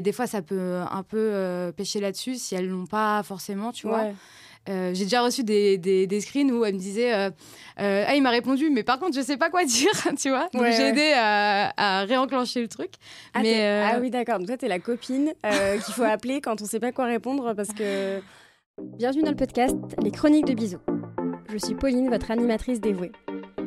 Des fois, ça peut un peu pêcher là-dessus si elles l'ont pas forcément, tu vois. Euh, j'ai déjà reçu des, des, screens où elle me disait euh, euh, Ah, il m'a répondu, mais par contre, je sais pas quoi dire, tu vois. Donc, j'ai aidé à, réenclencher le truc. Ah, mais, ah oui, d'accord. Donc, toi, t'es la copine qu'il faut appeler quand on sait pas quoi répondre parce que. Bienvenue dans le podcast Les Chroniques de Bisous. Je suis Pauline, votre animatrice dévouée.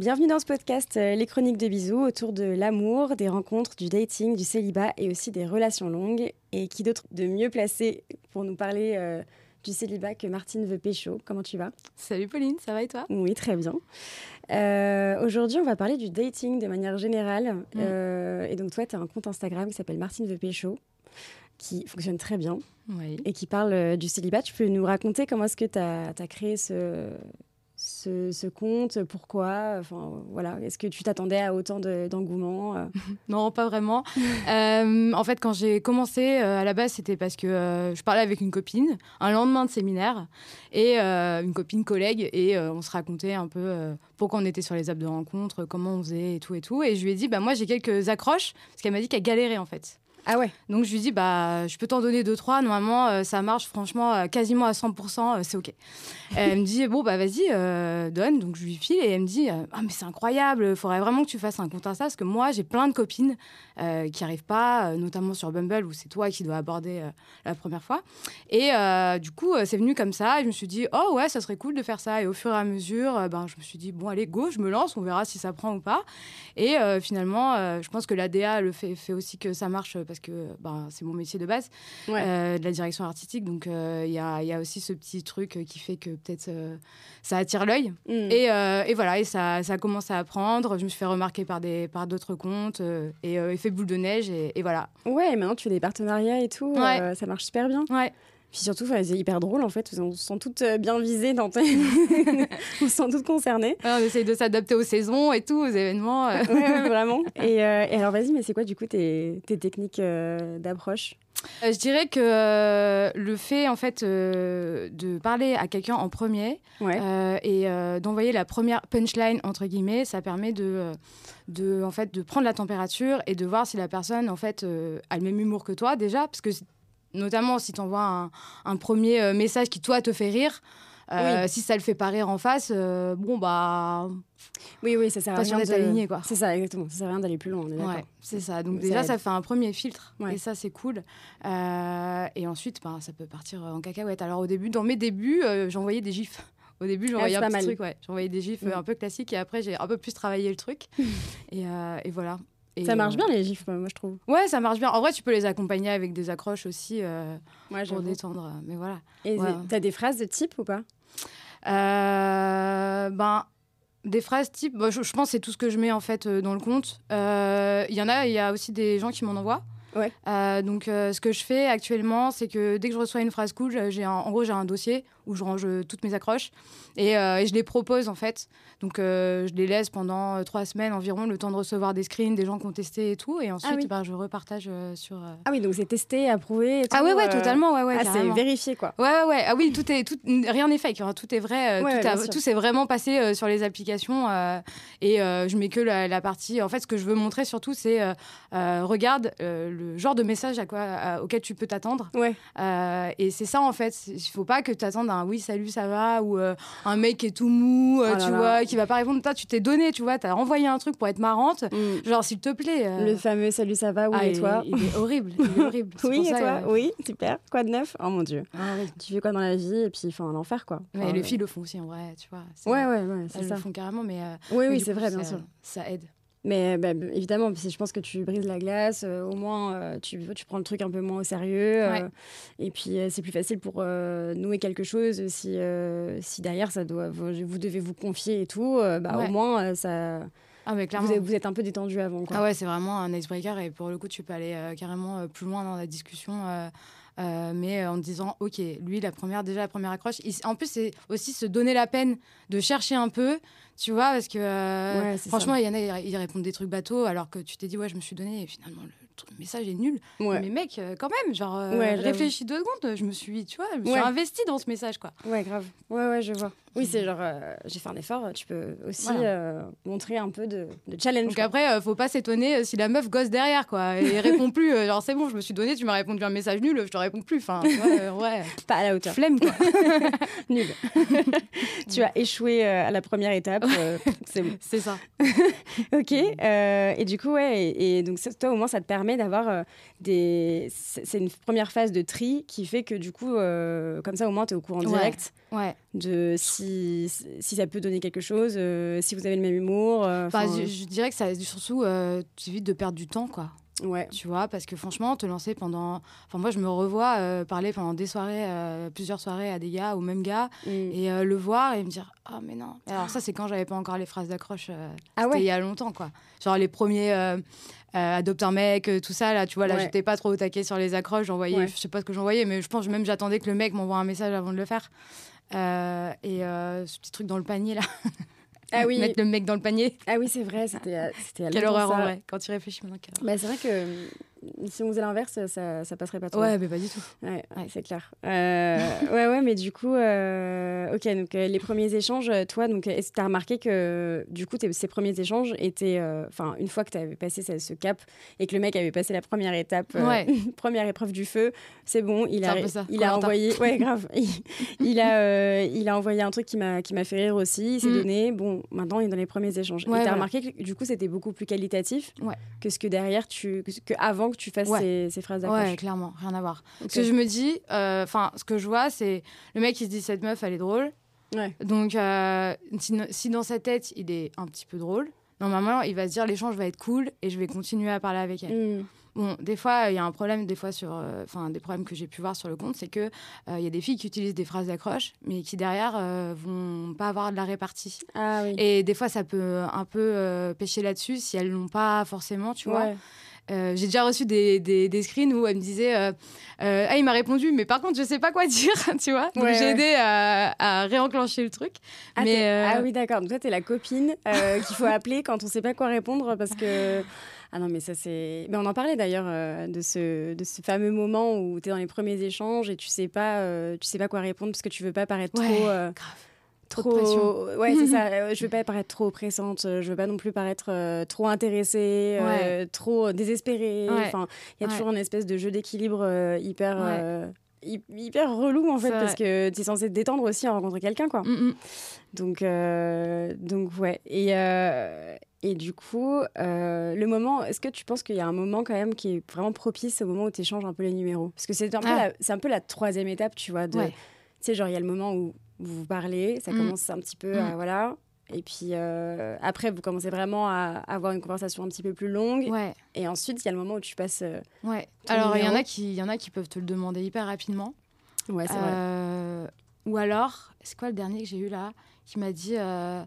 Bienvenue dans ce podcast euh, Les Chroniques de Bisous autour de l'amour, des rencontres, du dating, du célibat et aussi des relations longues. Et qui d'autre de mieux placé pour nous parler euh, du célibat que Martine veut pécho Comment tu vas? Salut Pauline, ça va et toi? Oui, très bien. Euh, aujourd'hui, on va parler du dating de manière générale. Mm. et donc, toi, tu as un compte Instagram qui s'appelle Martine veut pécho qui fonctionne très bien et qui parle du célibat. Tu peux nous raconter comment est-ce que tu as, as, créé ce, ce, compte Pourquoi enfin, voilà. Est-ce que tu t'attendais à autant d'engouement euh? Non, pas vraiment. Euh, en fait, quand j'ai commencé, euh, à la base, c'était parce que je parlais avec une copine un lendemain de séminaire et une copine collègue et on se racontait un peu pourquoi on était sur les apps de rencontre, comment on faisait et tout et tout. Et je lui ai dit, bah, moi, j'ai quelques accroches parce qu'elle m'a dit qu'elle galérait en fait. Ah ouais. Donc je lui dis bah je peux t'en donner deux trois. Normalement euh, ça marche franchement euh, quasiment à 100%, euh, c'est ok. elle me dit bon bah vas-y donne. Donc je lui file et elle me dit ah mais c'est incroyable. Faudrait vraiment que tu fasses un compte Insta parce que moi j'ai plein de copines qui arrivent pas, notamment sur Bumble où c'est toi qui dois aborder la première fois. Et du coup c'est venu comme ça. Et je me suis dit oh ouais ça serait cool de faire ça. Et au fur et à mesure ben je me suis dit bon allez go je me lance on verra si ça prend ou pas. Et finalement je pense que l'ADA le fait, fait aussi que ça marche parce que bah, c'est mon métier de base, euh, de la direction artistique. Donc euh, il y, a, y, a, aussi ce petit truc qui fait que peut-être euh, ça attire l'œil. Mm. Et, et, voilà, et ça, ça commence à apprendre. Je me suis fait remarquer par d'autres par comptes et effet boule de neige. Et, et, voilà. Ouais, maintenant tu fais des partenariats et tout. ça marche super bien. Ouais. Puis surtout, c'est hyper drôle en fait. On se sent toutes bien visées dans tes... on se sent toutes concernées. on essaye de s'adapter aux saisons et tout, aux événements. ouais, vraiment. Et, euh, et alors, vas-y, mais c'est quoi du coup tes, tes techniques euh, d'approche? Euh, Je dirais que le fait en fait de parler à quelqu'un en premier et d'envoyer la première punchline entre guillemets, ça permet de, de en fait de prendre la température et de voir si la personne en fait a le même humour que toi déjà, parce que notamment si tu envoies un, premier euh, message qui, toi, te fait rire. Euh, si ça le fait pas rire en face, euh, bon bah. Oui, oui, ça sert à rien d'être aligné, quoi. C'est ça, exactement. Ça sert à rien d'aller plus loin, ouais, c'est ça. Donc, déjà, ça, fait un premier filtre. Et ça, c'est cool. et ensuite, bah, ça peut partir en cacahuète. Alors, au début, dans mes débuts, j'envoyais des gifs. Au début, j'envoyais un petit truc, ouais. J'envoyais des gifs mm. un peu classiques et après, j'ai un peu plus travaillé le truc. et, et, voilà ça marche bien les gifs, moi je trouve. Ouais, ça marche bien. En vrai, tu peux les accompagner avec des accroches aussi euh, pour détendre. Mais voilà. Et t'as des phrases de type ou pas? Euh, Ben, des phrases type, bah, je, pense que c'est tout ce que je mets en fait euh, dans le compte. Il y en a, il y a aussi des gens qui m'en envoient. Ouais. donc, ce que je fais actuellement, c'est que dès que je reçois une phrase cool, j'ai en gros, j'ai un dossier où je range toutes mes accroches et, et je les propose en fait. Donc, euh, je les laisse pendant euh, trois semaines environ, le temps de recevoir des screens, des gens qui ont testé et tout. Et ensuite, ah bah, je repartage euh, sur. Ah oui, donc c'est testé, approuvé. ah ouais, ouais, totalement. Ouais, ouais, ah, c'est vérifié, quoi. Ouais, ouais, ouais. Ah oui, tout est, tout, rien n'est fake. Hein. Tout est vrai. tout, s'est vraiment passé sur les applications. et je mets que la, partie. En fait, ce que je veux montrer surtout, c'est regarde le genre de message à quoi, auquel tu peux t'attendre. Ouais. et c'est ça, en fait. Il faut pas que tu attendes un oui, salut, ça va, ou un mec qui est tout mou, oh tu vois qui va pas répondre. Toi, tu t'es donné, tu vois, tu as envoyé un truc pour être marrante. Mm. Genre, s'il te plaît. Euh, Le fameux salut, ça va, oui, ah, et toi il, est horrible. Il est horrible. oui, et toi Oui, super. Quoi de neuf? Oh mon Dieu. Ah, Tu fais quoi dans la vie? Et puis, enfin, l'enfer, quoi. mais les filles le font aussi, en vrai, tu vois. Ouais, ouais, ouais. Elles ça. le font carrément, mais. Euh, oui, oui, c'est vrai, bien sûr. Ça aide. Mais bah, évidemment, je pense que tu brises la glace, euh, au moins euh, tu, tu, prends le truc un peu moins au sérieux. Euh, et puis c'est plus facile pour nouer quelque chose si, si derrière ça doit, vous, devez vous confier et tout. bah, Au moins, ça. Ah, mais clairement. Vous, êtes, vous, êtes un peu détendu avant. Quoi. Ah ouais, c'est vraiment un icebreaker et pour le coup, tu peux aller carrément plus loin dans la discussion Euh, mais en disant, ok, lui, la première, déjà la première accroche. Il- en plus, c'est aussi se donner la peine de chercher un peu, tu vois, parce que euh, Ouais, franchement, il y en a, ils répondent des trucs bateaux, alors que tu t'es dit, ouais, je me suis donné, et finalement, le, le message est nul. Ouais. Mais mec, euh, quand même, genre, euh, Ouais, réfléchis deux secondes, je me suis, tu vois, je me suis Ouais. investie dans ce message, quoi. Ouais, grave. Ouais, ouais, je vois. Oui, c'est genre, euh, j'ai fait un effort, tu peux aussi Voilà. euh, montrer un peu de, de challenge. Donc quoi. après, faut pas s'étonner si la meuf gosse derrière, quoi, et répond plus. genre, c'est bon, je me suis donné, tu m'as répondu un message nul, je te réponds plus. Enfin, ouais, Pas à la hauteur. flemme, quoi. Nul. tu as échoué à la première étape. c'est bon. C'est ça. Ok. et du coup, ouais. Et, et donc, toi, au moins, ça te permet d'avoir euh, des. C'est une première phase de tri qui fait que, du coup, euh, comme ça, au moins, tu es au courant Ouais. direct Ouais. de si, si ça peut donner quelque chose, euh, si vous avez le même humour. euh, Enfin, je, je dirais que ça, surtout, tu évites de perdre du temps, quoi. Ouais. Tu vois, parce que franchement, te lancer pendant. Enfin, moi, je me revois euh, parler pendant des soirées, euh, plusieurs soirées à des gars, au même gars, Mm. et euh, le voir et me dire Ah, mais non. Alors, ça, c'est quand j'avais pas encore les phrases d'accroche. Ah ouais. il y a longtemps, quoi. Genre les premiers adopte un mec, tout ça, là, tu vois, là, Ouais. j'étais pas trop au taquet sur les accroches, j'envoyais, Ouais. je sais pas ce que j'envoyais, mais je pense même j'attendais que le mec m'envoie un message avant de le faire. Et ce petit truc dans le panier, là, Ah oui. mettre le mec dans le panier, Ah oui, c'est vrai. C'était. quelle horreur en vrai, quand tu réfléchis maintenant. quelle. Bah, c'est vrai que euh, si on faisait l'inverse, ça, ça passerait pas trop. Ouais, mais pas du tout. Ouais, ouais, c'est clair. Euh, ouais, ouais, mais du coup, euh, ok, donc euh, les premiers échanges, toi, donc, est-ce que tu as remarqué que du coup, ces premiers échanges étaient, enfin, une fois que tu avais passé ce, ce cap et que le mec avait passé la première étape, Ouais. première épreuve du feu, c'est bon, il a, ça, il a envoyé, ouais, grave, il, il a, il a envoyé un truc qui m'a, qui m'a fait rire aussi, il s'est Mm. donné, bon, maintenant il est dans les premiers échanges. Ouais, et tu as voilà. remarqué que du coup, c'était beaucoup plus qualitatif que ce que derrière, tu, que, que avant que tu fasses Ouais. ces, ces phrases d'accroche. Ouais, clairement, rien à voir. Ok. Ce que je me dis, euh, enfin, ce que je vois, c'est le mec, il se dit cette meuf, elle est drôle. Ouais. Donc, euh, si, si dans sa tête, il est un petit peu drôle, normalement, il va se dire l'échange va être cool et je vais continuer à parler avec elle. Mm. Bon, des fois, il y a un problème, des fois, sur. euh, Enfin, des problèmes que j'ai pu voir sur le compte, c'est que euh, il y a des filles qui utilisent des phrases d'accroche, mais qui derrière euh, vont pas avoir de la répartie. Ah oui. Et des fois, ça peut un peu euh, pêcher là-dessus si elles l'ont pas forcément, tu vois. Euh, j'ai déjà reçu des, des, des screens où elle me disait euh, euh, Ah, il m'a répondu, mais par contre, je sais pas quoi dire, tu vois. Donc, Ouais, j'ai ouais. aidé à, à réenclencher le truc. Ah, mais t'es- euh, ah oui, d'accord. Donc toi, t'es la copine euh, qu'il faut appeler quand on sait pas quoi répondre parce que. Ah non, mais ça, c'est. Mais on en parlait d'ailleurs euh, de, ce, de ce fameux moment où tu es dans les premiers échanges et tu sais pas, euh, tu sais pas quoi répondre parce que tu veux pas paraître Ouais, trop. euh, grave. Trop, Trop de pression. ouais c'est ça euh, je veux pas paraître trop oppressante euh, je veux pas non plus paraître euh, trop intéressée euh, trop désespérée Ouais. enfin il y a Ouais. toujours une espèce de jeu d'équilibre euh, hyper euh, hyper relou en fait parce que tu es censé te détendre aussi en rencontrant quelqu'un quoi Mm, mm. donc, euh, donc ouais. Et, euh, et du coup, euh, le moment, est-ce que tu penses qu'il y a un moment quand même qui est vraiment propice au moment où tu échanges un peu les numéros? Parce que c'est un, peu Ah. un peu la troisième étape, tu vois. De, Ouais. Tu sais, genre, il y a le moment où vous vous parlez, ça Mm. commence un petit peu à. Mm. Voilà. Et puis euh, après, vous commencez vraiment à avoir une conversation un petit peu plus longue. Ouais. Et ensuite, il y a le moment où tu passes. euh, Ouais. Alors, il y, en a qui- y en a qui peuvent te le demander hyper rapidement. Ouais, c'est vrai. Euh, Ou alors, c'est quoi le dernier que j'ai eu là Qui m'a dit Ah,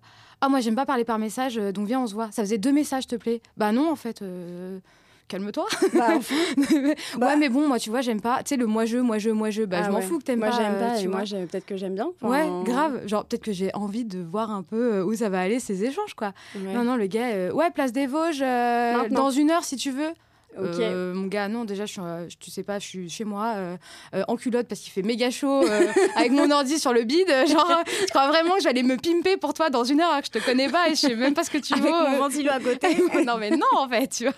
moi, j'aime pas parler par message, donc viens, on se voit. Ça faisait deux messages, te plaît. Bah non, en fait. Euh, Calme-toi. Bah, enfin, Bah. ouais, mais bon, moi, tu vois, j'aime pas. Tu sais, le moi-je, moi-je, moi-je. Bah, ah je m'en ouais. fous que t'aimes moi, pas. j'aime euh, pas. tu Et vois. moi, peut-être que j'aime bien. Ouais, grave. Genre, peut-être que j'ai envie de voir un peu euh, où ça va aller ces échanges, quoi. ouais. Non, non, le gars, euh, ouais, place des Vosges, euh, dans une heure si tu veux. Ok. Euh, mon gars, non, déjà, je suis, euh, tu sais pas, je suis chez moi, euh, euh, en culotte parce qu'il fait méga chaud, euh, avec mon ordi sur le bide. euh, Genre, euh, tu crois vraiment que j'allais me pimper pour toi dans une heure, alors que je te connais pas et je sais même pas ce que tu Avec veux. mon euh. ventilo à côté. non, mais non, en fait, tu vois.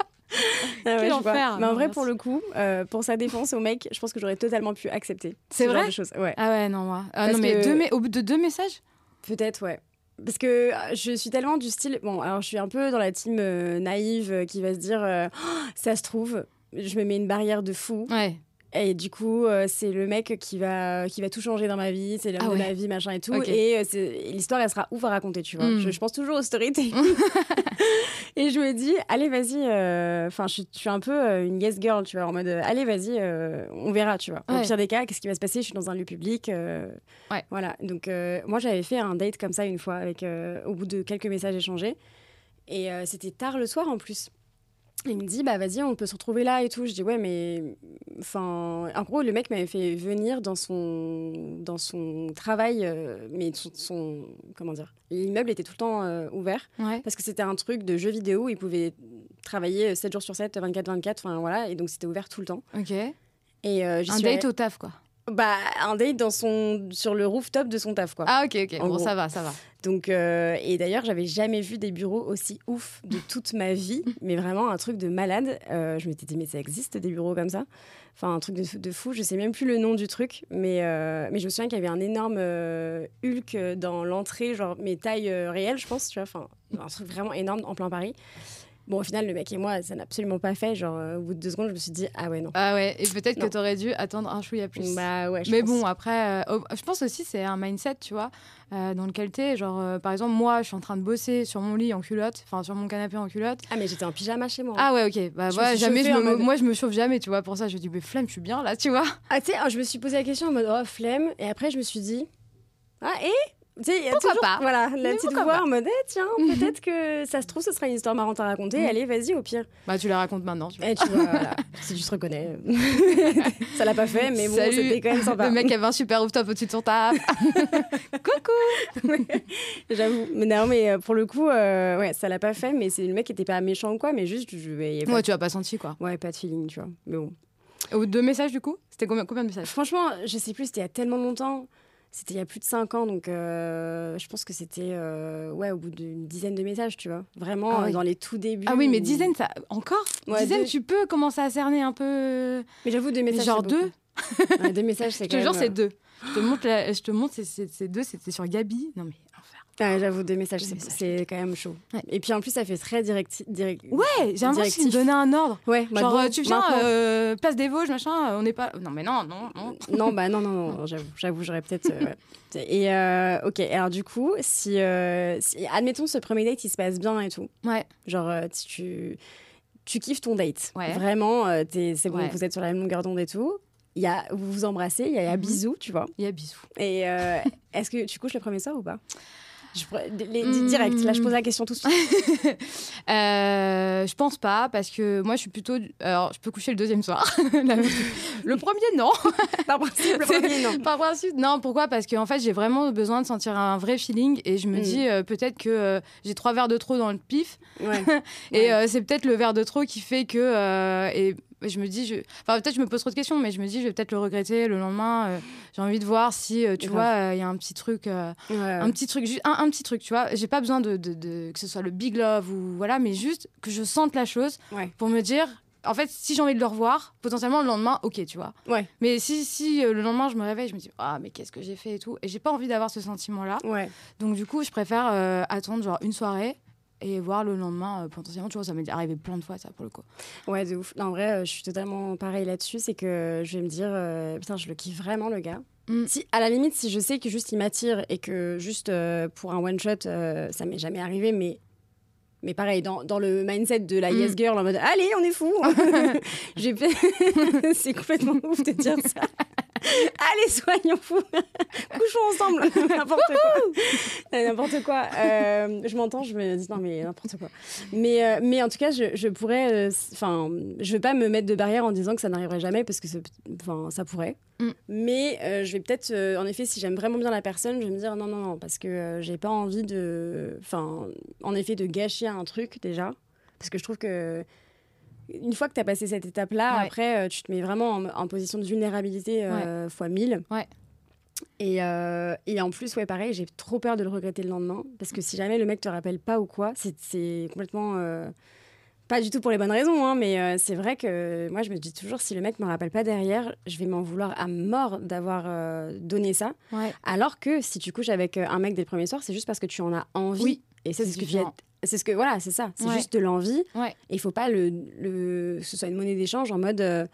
Ah ouais, enfer. Mais en vrai, pour le coup, euh, pour sa défense au mec, je pense que j'aurais totalement pu accepter. C'est ce genre vrai de choses. Ouais, Ah ouais, non, moi. Ah, non, mais que- deux, au bout de deux messages? Peut-être, ouais. Parce que euh, je suis tellement du style. Bon, alors je suis un peu dans la team euh, naïve qui va se dire Oh, ça se trouve, je me mets une barrière de fou. Ouais. Et du coup, euh, c'est le mec qui va, qui va tout changer dans ma vie, c'est l'homme Ah de ma vie, machin et tout. Et, euh, et l'histoire, elle sera ouf à raconter, tu vois. Mm. Je, je pense toujours au storytelling. et je me dis, allez, vas-y. euh, Enfin, je, suis- je suis un peu une yes girl, tu vois, en mode, allez, vas-y, on verra, tu vois. Au Ouais. pire des cas, qu'est-ce qui va se passer? Je suis dans un lieu public. Ouais. Voilà. Donc, moi, j'avais fait un date comme ça une fois, avec, au bout de quelques messages échangés. Et c'était tard le soir en plus. Il me dit, bah vas-y, on peut se retrouver là et tout. Je dis, ouais, mais. Enfin. En gros, le mec m'avait fait venir dans son, dans son travail, euh, mais son, son- Comment dire L'immeuble était tout le temps euh, ouvert Ouais. parce que c'était un truc de jeu vidéo. Il pouvait travailler 7 jours sur 7, 24-24, enfin voilà. Et donc, c'était ouvert tout le temps. Ok. Et euh, Un date allée- au taf, quoi. Bah, un date dans son, sur le rooftop de son taf, quoi. Ah, ok, ok. Bon, gros. ça va, ça va. Donc, euh, et d'ailleurs, j'avais jamais vu des bureaux aussi ouf de toute ma vie, mais vraiment un truc de malade. Euh, je m'étais dit, mais ça existe des bureaux comme ça? Enfin, un truc de, de fou. Je sais même plus le nom du truc, mais, euh, mais je me souviens qu'il y avait un énorme Hulk dans l'entrée, genre, mais taille euh, réelle, je pense, tu vois. Enfin, un truc vraiment énorme en plein Paris. Bon, au final, le mec et moi, ça n'a absolument pas fait. Genre, euh, au bout de deux secondes, je me suis dit, ah ouais, non. Ah ouais, et peut-être que t'aurais dû attendre un chouïa plus. Bah ouais, je mais pense. bon, après, euh, oh, je pense aussi c'est un mindset, tu vois, euh, dans lequel t'es. Genre, par exemple, moi, je suis en train de bosser sur mon lit en culotte, enfin sur mon canapé en culotte. Ah, mais j'étais en pyjama chez moi. Ah ouais, ok. Bah, Je me voilà, suis jamais je me, mode- moi, je me chauffe jamais, tu vois. Pour ça, je dis, mais flemme, je suis bien là, tu vois. Ah, tu sais, je me suis posé la question en mode oh flemme, et après je me suis dit ah et tu sais, il y a Pourquoi toujours, pas Voilà, la Mais petite voix pas en mode eh, tiens, peut-être que ça se trouve, ce sera une histoire marrante à raconter. Mm. Allez, vas-y au pire. Bah, tu la racontes maintenant, tu vois. Et tu vois, voilà, si tu te reconnais, ça l'a pas fait, mais bon, c'était quand même sympa. Le mec avait un super rooftop au-dessus de son taf. Coucou J'avoue. Mais non, mais euh, pour le coup, euh, ouais, ça l'a pas fait, mais c'est le mec qui était pas méchant ou quoi, mais juste, je, il y avait Moi, pas, tu as pas senti, quoi. ouais, pas de feeling, tu vois. Mais bon. Deux messages, du coup? C'était combien, combien de messages? Franchement, je sais plus, c'était il y a tellement longtemps. C'était il y a plus de 5 ans, donc euh, je pense que c'était euh, ouais, au bout d'une dizaine de messages, tu vois. Vraiment, Ah euh, oui. dans les tout débuts. Ah oui, mais dizaines, ça... encore? Ouais, Dizaines, deux. tu peux commencer à cerner un peu. Mais j'avoue, deux messages. genre deux? Ouais, deux messages, c'est Je te jure, c'est deux. Je te montre, la- je te montre c'est deux, c'était sur Gabi. Non, mais j'avoue, deux messages, c'est- quand même chaud. Ouais. Et puis en plus, ça fait très direct. direct... Ouais, j'ai l'impression qu'il me donnait un ordre. Ouais, bah Genre, euh, tu viens, euh, place des Vosges, machin, euh, on n'est pas. Non, mais non, non, non. Non, bah non, non, non, j'avoue, j'avoue, j'aurais peut-être. euh. Et euh, ok, alors du coup, si, si- admettons ce premier date, il se passe bien et tout. Ouais, Genre, si tu, tu kiffes ton date. Ouais. Vraiment, t'es- c'est bon, Ouais. vous êtes sur la même longueur d'onde et tout. Y a, vous vous embrassez, il y a un Mhm. bisou, tu vois. il y a bisous. Et est-ce que tu couches le premier soir ou pas? Je, pourrais- les- Hmm. Direct, là je pose la question tout de suite. Euh, je pense pas, parce que moi, je suis plutôt. Alors, je peux coucher le deuxième soir. Le premier, non. Par principe, le premier, non. Par principe, non. Pourquoi? Parce qu'en fait, j'ai vraiment besoin de sentir un vrai feeling et je me Mm. dis euh, peut-être que euh, j'ai trois verres de trop dans le pif Ouais. et Ouais. c'est peut-être le verre de trop qui fait que. et je me dis, je... enfin, peut-être je me pose trop de questions, mais je me dis, je vais peut-être le regretter le lendemain. euh, j'ai envie de voir si, euh, tu vois, il y a un petit truc. euh, Ouais, ouais. un petit truc, juste un, un petit truc, tu vois. J'ai pas besoin de, de- de- que ce soit le big love ou voilà, mais juste que je sente la chose pour me dire. En fait, si j'ai envie de le revoir, potentiellement le lendemain, ok, tu vois. Ouais. Mais si, si euh, le lendemain je me réveille, je me dis ah mais qu'est-ce que j'ai fait et tout, et j'ai pas envie d'avoir ce sentiment-là. Ouais. Donc du coup, je préfère euh, attendre genre une soirée et voir le lendemain euh, potentiellement. Tu vois, ça m'est arrivé plein de fois ça pour le coup. Ouais, de ouf. Non, en vrai, euh, je suis totalement pareil là-dessus. C'est que je vais me dire, euh, putain, je le kiffe vraiment, le gars. Mm. Si, à la limite, si je sais que juste il m'attire et que juste pour un one-shot, euh, ça m'est jamais arrivé, mais. Mais pareil, dans, dans le mindset de la Mm. yes girl, en mode allez, on est fou. Fait- c'est complètement ouf de dire ça. allez, soyons fous. Couchons ensemble. n'importe quoi. Euh, N'importe quoi. Euh, je m'entends, je me dis non, mais n'importe quoi. Mais, euh, mais en tout cas, je, je pourrais. euh, Enfin, je vais pas me mettre de barrière en disant que ça n'arriverait jamais parce que ça pourrait. Mm. Mais je vais peut-être, en effet, si j'aime vraiment bien la personne, je vais me dire non, non, non, parce que j'ai pas envie de. Enfin, en effet, de gâcher un truc déjà. Parce que je trouve que. Une fois que tu as passé cette étape-là, Ouais. après, euh, tu te mets vraiment en, en position de vulnérabilité euh, fois 1000. Ouais. Et, euh, et en plus, ouais, pareil, j'ai trop peur de le regretter le lendemain. Parce que si jamais le mec te rappelle pas ou quoi, c'est- complètement. euh, pas du tout pour les bonnes raisons, hein, mais c'est vrai que moi, je me dis toujours, si le mec me rappelle pas derrière, je vais m'en vouloir à mort d'avoir donné ça. Ouais. Alors que si tu couches avec un mec dès le premier soir, c'est juste parce que tu en as envie. Oui, et ça, c'est ce que tu différent. C'est ce que voilà, c'est ça. C'est Ouais. juste de l'envie. Ouais. Et il faut pas le, le, que ce soit une monnaie d'échange en mode, euh,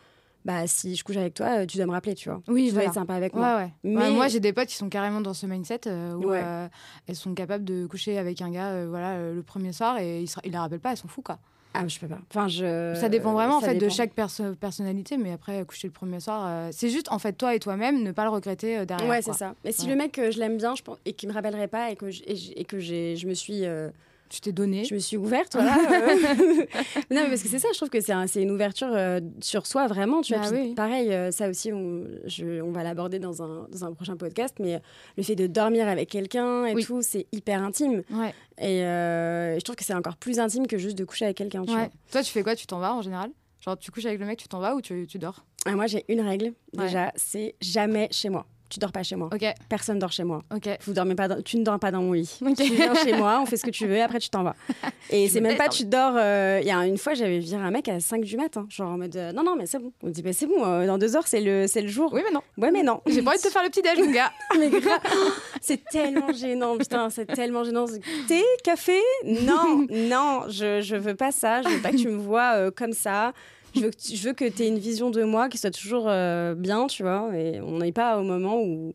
bah si je couche avec toi, euh, tu dois me rappeler, tu vois. Oui, tu dois voilà. être sympa avec Ouais, moi. ouais. Ouais, Mais- moi, j'ai des potes qui sont carrément dans ce mindset euh, où euh, elles sont capables de coucher avec un gars euh, voilà, le premier soir et ils ne les rappellent pas, elles s'en foutent. Quoi. Ah, je peux pas. Enfin, je. ça dépend vraiment en fait, de chaque perso- personnalité, mais après, coucher le premier soir, c'est juste en fait toi et toi-même ne pas le regretter derrière. Ouais, c'est ça. Mais si le mec, je l'aime bien je pense, et qu'il me rappellerait pas et que, je- et et que j'ai, je me suis. Tu t'es donné. Je me suis ouverte, voilà. euh. non, mais parce que c'est ça, je trouve que c'est un- une ouverture euh, sur soi, vraiment. Tu vois. Bah oui. Pareil, euh, ça aussi, on, je- on va l'aborder dans un, dans un prochain podcast, mais le fait de dormir avec quelqu'un et Oui. tout, c'est hyper intime. Ouais. Et euh, je trouve que c'est encore plus intime que juste de coucher avec quelqu'un, ouais. Toi, tu fais quoi? Tu t'en vas en général? Genre, tu couches avec le mec, tu t'en vas ou tu, tu dors? Ah, moi, j'ai une règle, Ouais. déjà, c'est jamais chez moi. Tu dors pas chez moi. Ok, Personne dort chez moi. ok. Vous dormez pas dans- tu ne dors pas dans mon lit. Tu viens chez moi, on fait ce que tu veux, après tu t'en vas. Et c'est me même pas tu dors. euh, Il y a une fois, j'avais viré un mec à 5 du matin, genre en mode euh, non, non, mais c'est bon. On me dit, bah, c'est bon, euh, dans deux heures, c'est le, c'est le jour. Oui, mais non. Ouais, mais non. J'ai pas envie de te faire le petit déj, mon gars. Mais grave. c'est tellement gênant, putain, c'est tellement gênant. Thé, café? Non, non, je, je veux pas ça. Je veux pas que tu me vois comme ça. Je veux que tu, je veux que tu aies une vision de moi qui soit toujours euh, bien, tu vois. Et on n'est pas au moment où,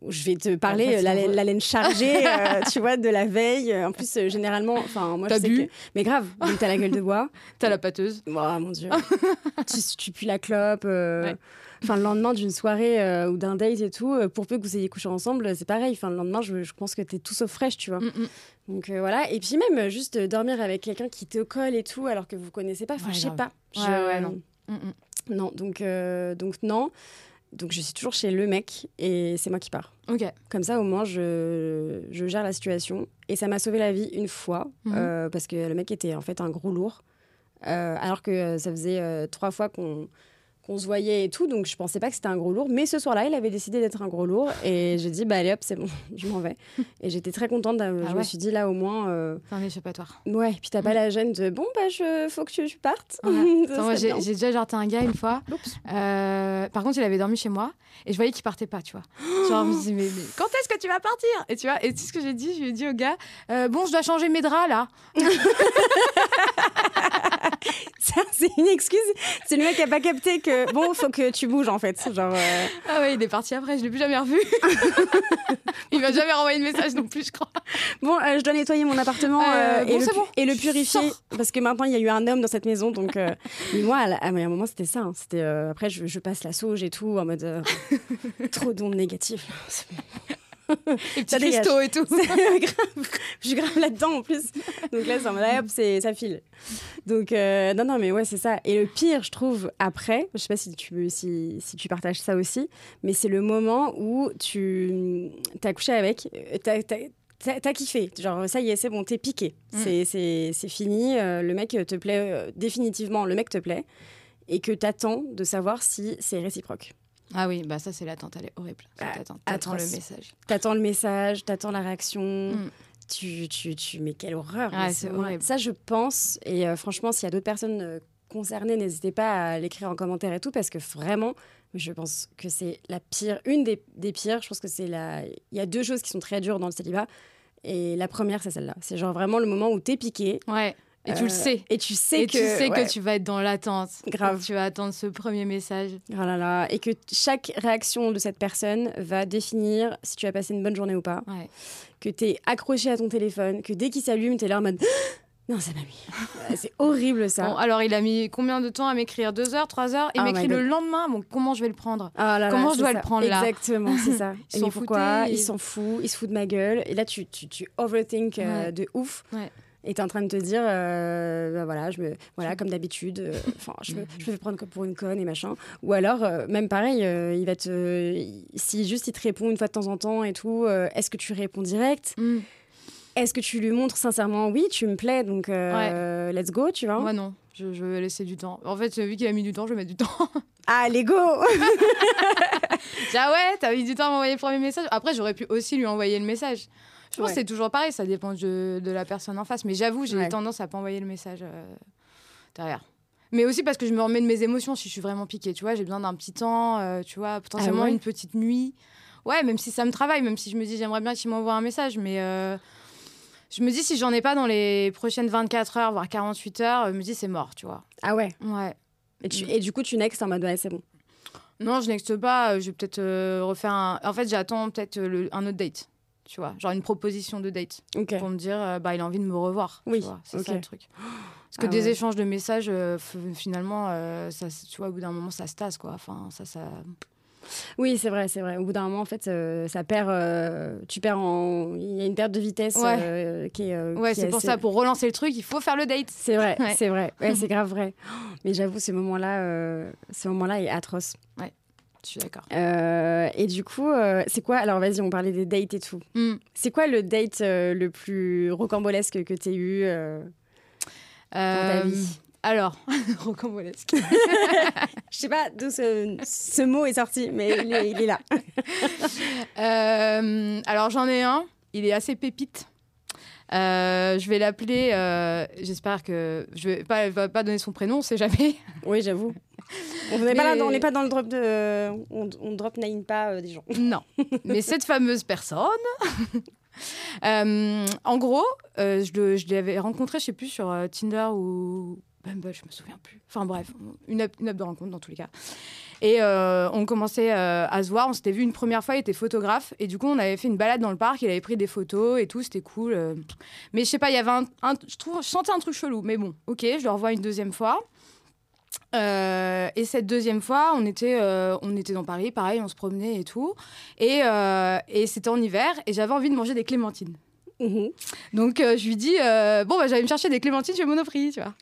où je vais te parler Après, euh, la, laine chargée, euh, tu vois, de la veille. En plus, euh, généralement, enfin, moi, je sais bu que... Mais grave, donc t'as la gueule de bois. T'as la pâteuse. Oh mon dieu. tu, tu pues la clope. Ouais. Enfin, le lendemain d'une soirée euh, ou d'un date et tout, euh, pour peu que vous ayez couché ensemble, c'est pareil. Enfin, le lendemain, je, je pense que t'es tout sauf fraîche, tu vois. Mm, mm. Donc euh, voilà. Et puis même, juste dormir avec quelqu'un qui te colle et tout, alors que vous connaissez pas. Enfin, Ouais, je sais pas. Ouais, Je- ouais, non. Mm. Non, donc, donc non. Donc je suis toujours chez le mec et c'est moi qui pars. Ok. Comme ça, au moins, je, je gère la situation. Et ça m'a sauvé la vie une fois, Mhm. euh, parce que le mec était en fait un gros lourd. Euh, alors que ça faisait euh, trois fois qu'on qu'on se voyait et tout, donc je pensais pas que c'était un gros lourd. Mais ce soir-là, il avait décidé d'être un gros lourd. Et j'ai dit, bah allez hop, c'est bon, je m'en vais. Et j'étais très contente. d'a- je me Ah suis dit, là, au moins, euh, C'est un échappatoire. ouais, puis t'as pas Mhm. la gêne de, bon, bah, je, faut que tu, tu partes. Ouais. J'ai déjà jarté un gars une fois. Euh, par contre, il avait dormi chez moi et je voyais qu'il partait pas, tu vois. Genre, je me disais, mais, mais quand est-ce que tu vas partir? Et tu vois, et tu sais ce que j'ai dit? Je lui ai dit au gars, euh, bon, je dois changer mes draps là. Ça, c'est une excuse. C'est le mec qui a pas capté que, bon, faut que tu bouges, en fait. Genre, euh, Ah ouais, il est parti après, je l'ai plus jamais revu. il m'a jamais renvoyé de message non plus, je crois. Bon, euh, je dois nettoyer mon appartement Euh, bon, et, le, c'est pu- bon. et le purifier Sors. parce que maintenant il y a eu un homme dans cette maison. Donc, mais moi, à, la- à un moment, c'était ça. hein. C'était après, je, je passe la sauge et tout en mode trop d'ondes négatives. Les Ça petits cristaux et tout. Grave. Je suis grave là-dedans en plus. Donc là, mode, ah, hop, ça file. Donc euh, non, non, mais ouais, c'est ça. Et le pire, je trouve, après, je sais pas si tu si, si tu partages ça aussi, mais c'est le moment où tu as couché avec, euh, t'as t'as- t'as- t'as kiffé. Genre ça y est, c'est bon, t'es piqué. Mm. C'est fini. euh, le mec te plaît euh, définitivement. Le mec te plaît et que t'attends de savoir si c'est réciproque. Ah oui, bah ça, c'est l'attente, elle est horrible. Ça, Ah, T'attends t'attends le message. T'attends le message, t'attends la réaction. Mm. Tu, tu, tu, mais quelle horreur. Ah, mais c'est horrible. horrible. Ça, je pense, et euh, franchement, s'il y a d'autres personnes euh, concernées, n'hésitez pas à l'écrire en commentaire et tout, parce que vraiment, je pense que c'est la pire, une des, des pires. Je pense que c'est la. Il y a deux choses qui sont très dures dans le célibat. Et la première, c'est celle-là. C'est genre vraiment le moment où t'es piqué. Ouais. Et tu euh, le sais. Et tu sais Et que. tu sais ouais, que tu vas être dans l'attente. Grave. Tu vas attendre ce premier message. Oh là là. Et que chaque réaction de cette personne va définir si tu as passé une bonne journée ou pas. Ouais. que t'es accroché à ton téléphone, que dès qu'il s'allume, t'es là en mode non, ça m'a mis. C'est horrible ça. Bon, alors, il a mis combien de temps à m'écrire? Deux heures, trois heures? Il Oh my m'écrit le lendemain. Bon, comment je vais le prendre? Ah là là, Comment je dois ça. le prendre, là? Exactement, c'est ça. Ils Et s'en mais pourquoi? Foutaient, Il s'en fout, il se fout de ma gueule. Et là, tu, tu, tu overthink euh, de ouf. Ouais. Et t'es en train de te dire, euh, bah voilà, je me, voilà, comme d'habitude, euh, enfin, je, me, je me fais prendre pour une conne et machin. Ou alors, euh, même pareil, il va te, si juste il te répond une fois de temps en temps et tout, est-ce que tu réponds direct? Hmm. Est-ce que tu lui montres sincèrement, oui, tu me plais, donc euh, let's go, tu vois? Moi, non. Je, je vais laisser du temps. En fait, vu qu'il a mis du temps, je vais mettre du temps. Allez, go ah ouais, t'as mis du temps à m'envoyer le premier message? Après, j'aurais pu aussi lui envoyer le message. Je pense Ouais. que c'est toujours pareil, ça dépend de, de la personne en face. Mais j'avoue, j'ai Ouais. tendance à pas envoyer le message euh, derrière. Mais aussi parce que je me remets de mes émotions si je suis vraiment piquée. Tu vois, j'ai besoin d'un petit temps, euh, tu vois, potentiellement Ah ouais une petite nuit. Ouais, même si ça me travaille, même si je me dis j'aimerais bien qu'il m'envoie un message, mais euh, je me dis si j'en ai pas dans les prochaines 24 heures, voire 48 heures, je me dis c'est mort, tu vois. Ah ouais Ouais. et, tu, et du coup, tu next en mode, ouais, c'est bon. Non, je n'exte pas. Je vais peut-être euh, refaire un. En fait, j'attends peut-être un autre date. Tu vois, genre une proposition de date pour me dire, euh, bah, il a envie de me revoir. tu Oui, vois, c'est ça le truc. Parce que Ah des ouais. échanges de messages, euh, finalement, euh, ça, tu vois, au bout d'un moment, ça se tasse, quoi. Enfin, ça, ça. Oui, c'est vrai, c'est vrai. Au bout d'un moment, en fait, euh, ça perd. tu perds en. Il y a une perte de vitesse Ouais. qui est. Ouais, c'est est pour assez- ça, pour relancer le truc, il faut faire le date. C'est vrai, Ouais. c'est vrai. Ouais, c'est grave vrai. Mais j'avoue, ce moment-là, ce moment-là est atroce. Je suis d'accord. Euh, et du coup, euh, c'est quoi Alors, vas-y, on parlait des dates et tout. Hmm. C'est quoi le date euh, le plus rocambolesque que tu aies eu euh, ta vie? Alors, rocambolesque. Je sais pas d'où ce, ce mot est sorti, mais il est, il est là. Alors j'en ai un, il est assez pépite. Euh, je vais l'appeler, euh, j'espère que je vais pas, elle va pas donner son prénom, on sait jamais. Oui, j'avoue. On n'est pas, pas dans le drop de. On, on drop name pas euh, des gens. Non, mais cette fameuse personne. En gros, je, l'avais rencontré, je sais plus sur Tinder ou Bumble, je me souviens plus. Enfin bref, une app, une app de rencontre dans tous les cas. Et euh, on commençait euh, à se voir, on s'était vu une première fois, il était photographe, et du coup on avait fait une balade dans le parc, il avait pris des photos et tout, c'était cool. euh. Mais je sais pas, il y avait un, je sentais un truc chelou, mais bon, ok, je le revois une deuxième fois. Et cette deuxième fois, on était, on était dans Paris, pareil, on se promenait et tout. Et c'était en hiver, et j'avais envie de manger des clémentines. Mhm. Donc euh, je lui dis, euh, bon, bah, j'allais me chercher des clémentines chez Monoprix, tu vois.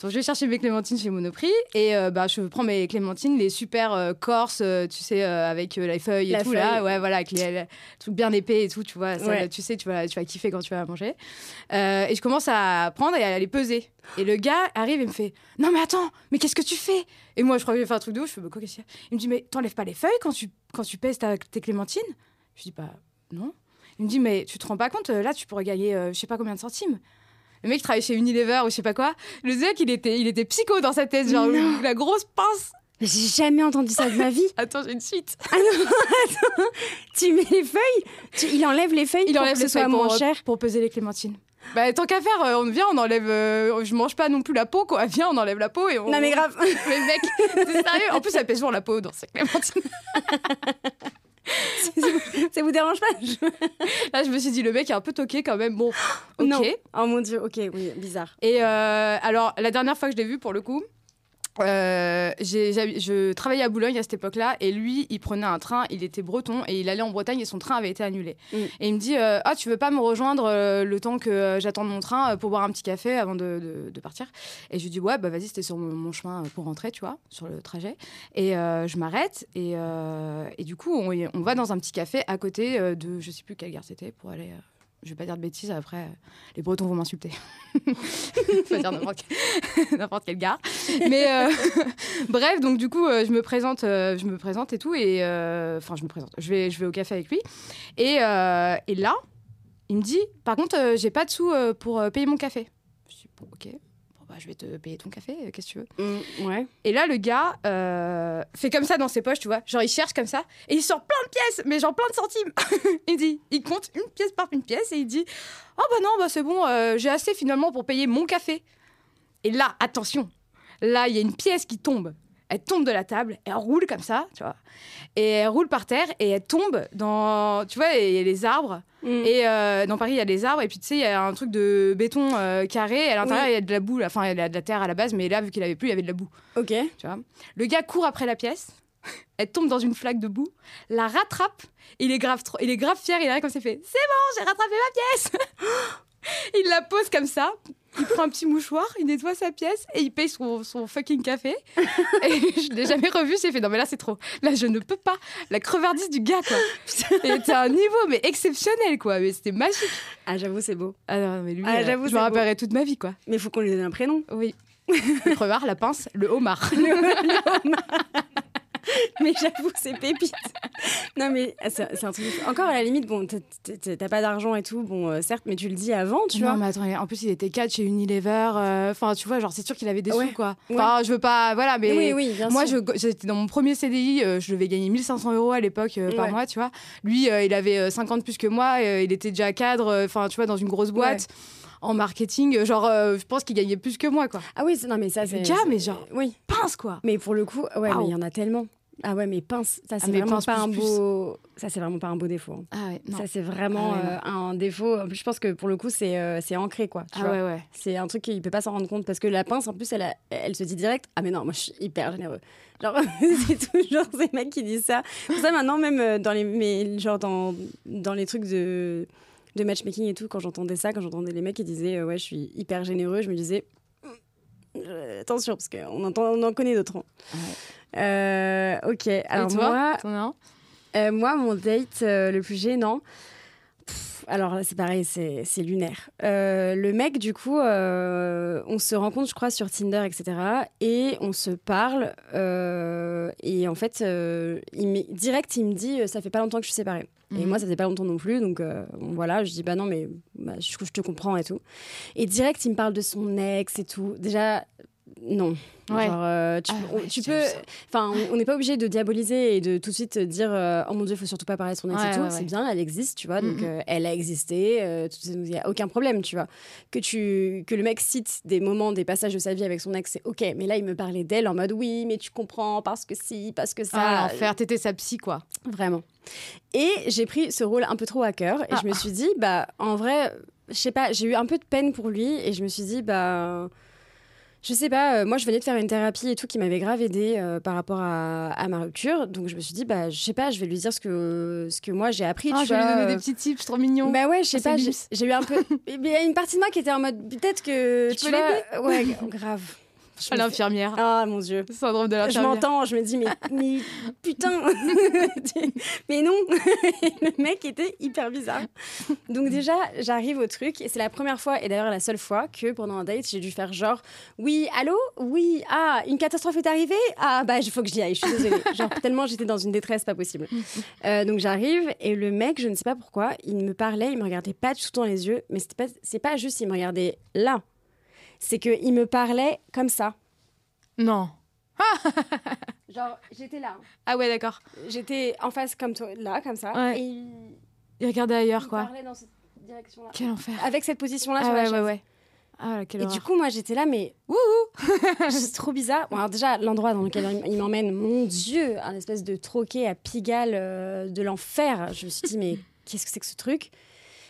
Donc je vais chercher mes clémentines chez Monoprix, et euh, bah, je prends mes clémentines, les super euh, corses, euh, tu sais, avec la feuille et La tout, feuille. là, ouais, voilà, avec les, les trucs bien épais et tout, tu vois, ça, Ouais. tu sais, tu vas, tu vas kiffer quand tu vas manger. Et je commence à prendre et à les peser. Et le gars arrive et me fait, non mais attends, mais qu'est-ce que tu fais? Et moi je crois que je vais faire un truc de ouf, je fais, bah, quoi, qu'est-ce qu'il y a? Il me dit, mais t'enlèves pas les feuilles quand tu, quand tu pèses ta- tes clémentines? Je dis, bah non. Il me dit, mais tu te rends pas compte, euh, là, tu pourrais gagner euh, je sais pas combien de centimes. Le mec travaille chez Unilever ou je sais pas quoi. Le mec, il était, il était psycho dans sa tête, genre Non. la grosse pince. Mais J'ai jamais entendu ça de ma vie. Attends, j'ai une suite. Tu mets les feuilles, tu- il enlève les feuilles Il pour enlève que ce les soit feuilles moins pour, cher. pour peser les clémentines. Bah, tant qu'à faire, euh, on vient, on enlève. euh, je mange pas non plus la peau, quoi. Viens, on enlève la peau et on. Non mais grave. Mais mec, c'est sérieux? En plus, ça pèse toujours la peau dans ces clémentines. Ça vous dérange pas Je- Là, je me suis dit, le mec est un peu toqué quand même. Bon, ok. Non. Oh mon dieu, ok, oui, bizarre. Et euh, alors, la dernière fois que je l'ai vu, pour le coup, euh, je travaillais à Boulogne à cette époque-là, et lui, il prenait un train, il était breton, et il allait en Bretagne, et son train avait été annulé. Mm. Et il me dit, euh, ah, tu veux pas me rejoindre euh, le temps que j'attende mon train pour boire un petit café avant de, de- de partir? Et je lui dis, ouais, bah vas-y, c'était sur mon, mon chemin pour rentrer, tu vois, sur le trajet. Et je m'arrête, et, et du coup, on, on va dans un petit café à côté de, je sais plus quelle gare c'était, pour aller... je vais pas dire de bêtises, après, les Bretons vont m'insulter. Vais dire n'importe n'importe quelle gare. Mais euh, bref, donc du coup, euh, je me présente, euh, je me présente et tout, et euh, enfin, je me présente. Je vais, je vais au café avec lui, et, euh, et là, il me dit, par contre, j'ai pas de sous pour payer mon café. Je dis bon, ok, bah, je vais te payer ton café. euh, Qu'est-ce que tu veux Mm, ouais. Et là, le gars euh, fait comme ça dans ses poches, tu vois. Genre, il cherche comme ça et il sort plein de pièces, mais genre plein de centimes. il dit, il compte une pièce par une pièce et il dit, oh bah non, bah c'est bon, euh, j'ai assez finalement pour payer mon café. Et là, attention, là, il y a une pièce qui tombe. Elle tombe de la table, elle roule comme ça, tu vois. Et elle roule par terre et elle tombe dans, tu vois, il y a les arbres. Mm. Et euh, dans Paris, il y a des arbres, et puis tu sais, il y a un truc de béton euh, carré, et à l'intérieur, Oui. il y a de la boue, enfin, il y a de la terre à la base, mais là, vu qu'il avait plus, il y avait de la boue. Ok. Tu vois. Le gars court après la pièce, elle tombe dans une flaque de boue, la rattrape, il est grave, il est grave fier, il arrive comme ça, fait C'est bon, j'ai rattrapé ma pièce Il la pose comme ça, il prend un petit mouchoir, il nettoie sa pièce, et il paye son, son fucking café. et je l'ai jamais revu, j'ai fait Non, mais là, c'est trop. Là, je ne peux pas. La crevardise du gars, quoi. C'était un niveau, mais exceptionnel, quoi. Mais c'était magique. Ah, j'avoue, c'est beau. Ah non, mais lui, Ah, euh, je me rappellerai toute ma vie, quoi. Mais faut qu'on lui donne un prénom. Oui. Le crevard, la pince, le homard. mais j'avoue, c'est pépite. Non, mais c'est c'est un truc. Encore à la limite, bon, t'as- pas d'argent et tout, bon, euh, certes, mais tu le dis avant, tu non, vois. mais attends, en plus, il était cadre chez Unilever. euh, Enfin, tu vois, genre, c'est sûr qu'il avait des Ouais. sous, quoi. Ouais. Enfin, je veux pas. Voilà, mais. oui, oui, bien Moi, j'étais dans mon premier CDI, euh, je devais gagner 1500 euros à l'époque par Ouais. mois, tu vois. Lui, il avait euh, 50 plus que moi, il était déjà cadre, enfin, tu vois, dans une grosse boîte. En marketing, genre, euh, je pense qu'il gagnait plus que moi, quoi. Ah oui, non, mais ça, c'est. gars, mais genre- Oui. Pince, quoi. Mais pour le coup, ouais, mais il y en a tellement. Ah ouais, mais pince, ça c'est mais vraiment pince pas un plus, beau. Ça c'est vraiment pas un beau défaut. hein. Ah ouais, non. Ça c'est vraiment Ah ouais, euh, un défaut. En plus, je pense que pour le coup c'est euh, c'est ancré quoi. tu Ah vois. ouais, ouais. C'est un truc qu'il peut pas s'en rendre compte parce que la pince en plus elle, a- elle se dit direct ah mais non moi je suis hyper généreux. Genre c'est toujours ces mecs qui disent ça. Pour ça maintenant même euh, dans les mais, genre dans dans les trucs de de matchmaking et tout quand j'entendais ça quand j'entendais les mecs qui disaient euh, ouais je suis hyper généreux je me disais attention parce qu'on entend on en connaît d'autres. hein. Euh, ok alors Et toi moi euh, moi, mon date euh, le plus gênant, pff, alors là, c'est pareil, c'est lunaire. Euh, le mec, du coup, on se rencontre, je crois, sur Tinder, etc. Et on se parle. et en fait, il direct, il me dit Ça fait pas longtemps que je suis séparée. Et Mhm. moi, ça faisait pas longtemps non plus. Donc euh, bon, voilà, je dis Bah non, mais bah, je, je te comprends et tout. Et direct, il me parle de son ex et tout. Déjà, non. Ouais. Genre, euh, tu, Ah on- ouais, tu j'ai peux. Enfin, on- n'est pas obligé de diaboliser et de tout de suite dire euh, oh mon dieu, il faut surtout pas parler de son ex Ouais, et tout. C'est bien, elle existe, tu vois. Donc euh, elle a existé, il n'y a aucun problème, tu vois. Que tu que le mec cite des moments, des passages de sa vie avec son ex, c'est ok. Mais là, il me parlait d'elle en mode oui, mais tu comprends parce que si, parce que ça. Ah, l'enfer, t'étais sa psy, quoi. Vraiment. Et j'ai pris ce rôle un peu trop à cœur et Ah. je me suis dit, bah, en vrai, je sais pas, j'ai eu un peu de peine pour lui et je me suis dit, bah, je sais pas, euh, moi je venais de faire une thérapie et tout qui m'avait grave aidé euh, par rapport à, à ma rupture. Donc je me suis dit, bah, je sais pas, je vais lui dire ce que, ce que moi j'ai appris. Ah, tu je vais lui donner euh, des petits tips trop mignons. bah ouais, je sais Ah, pas, j'ai eu un peu. Il y a une partie de moi qui était en mode, peut-être que. Je tu peux vois, Ouais, grave. Je fais- l'infirmière. Ah mon dieu. Syndrome de Je l'infirmière. m'entends, je me dis, mais, mais putain Mais non Le mec était hyper bizarre. Donc déjà, j'arrive au truc, et c'est la première fois, et d'ailleurs la seule fois, que pendant un date, j'ai dû faire genre, oui, allô Oui, ah, une catastrophe est arrivée Ah, bah, il faut que j'y aille, je suis désolée. Genre, tellement j'étais dans une détresse pas possible. Euh, donc j'arrive, et le mec, je ne sais pas pourquoi, il me parlait, il me regardait pas du tout dans les yeux, mais c'était pas, c'est pas juste, il me regardait là. C'est qu'il me parlait comme ça. Non. Genre, j'étais là. Ah ouais, d'accord. J'étais en face comme toi, là, comme ça. Ouais. Et il, Il regardait ailleurs, il quoi. parlait dans cette direction-là. Quel enfer. Avec cette position-là Ah sur la ouais, chaise. ouais, ouais. Ah, Et horreur. du coup, moi, j'étais là, mais c'est trop bizarre. Bon, alors déjà, l'endroit dans lequel il il m'emmène, mon Dieu, un espèce de troquet à Pigalle euh, de l'enfer. Je me suis dit, mais qu'est-ce que c'est que ce truc?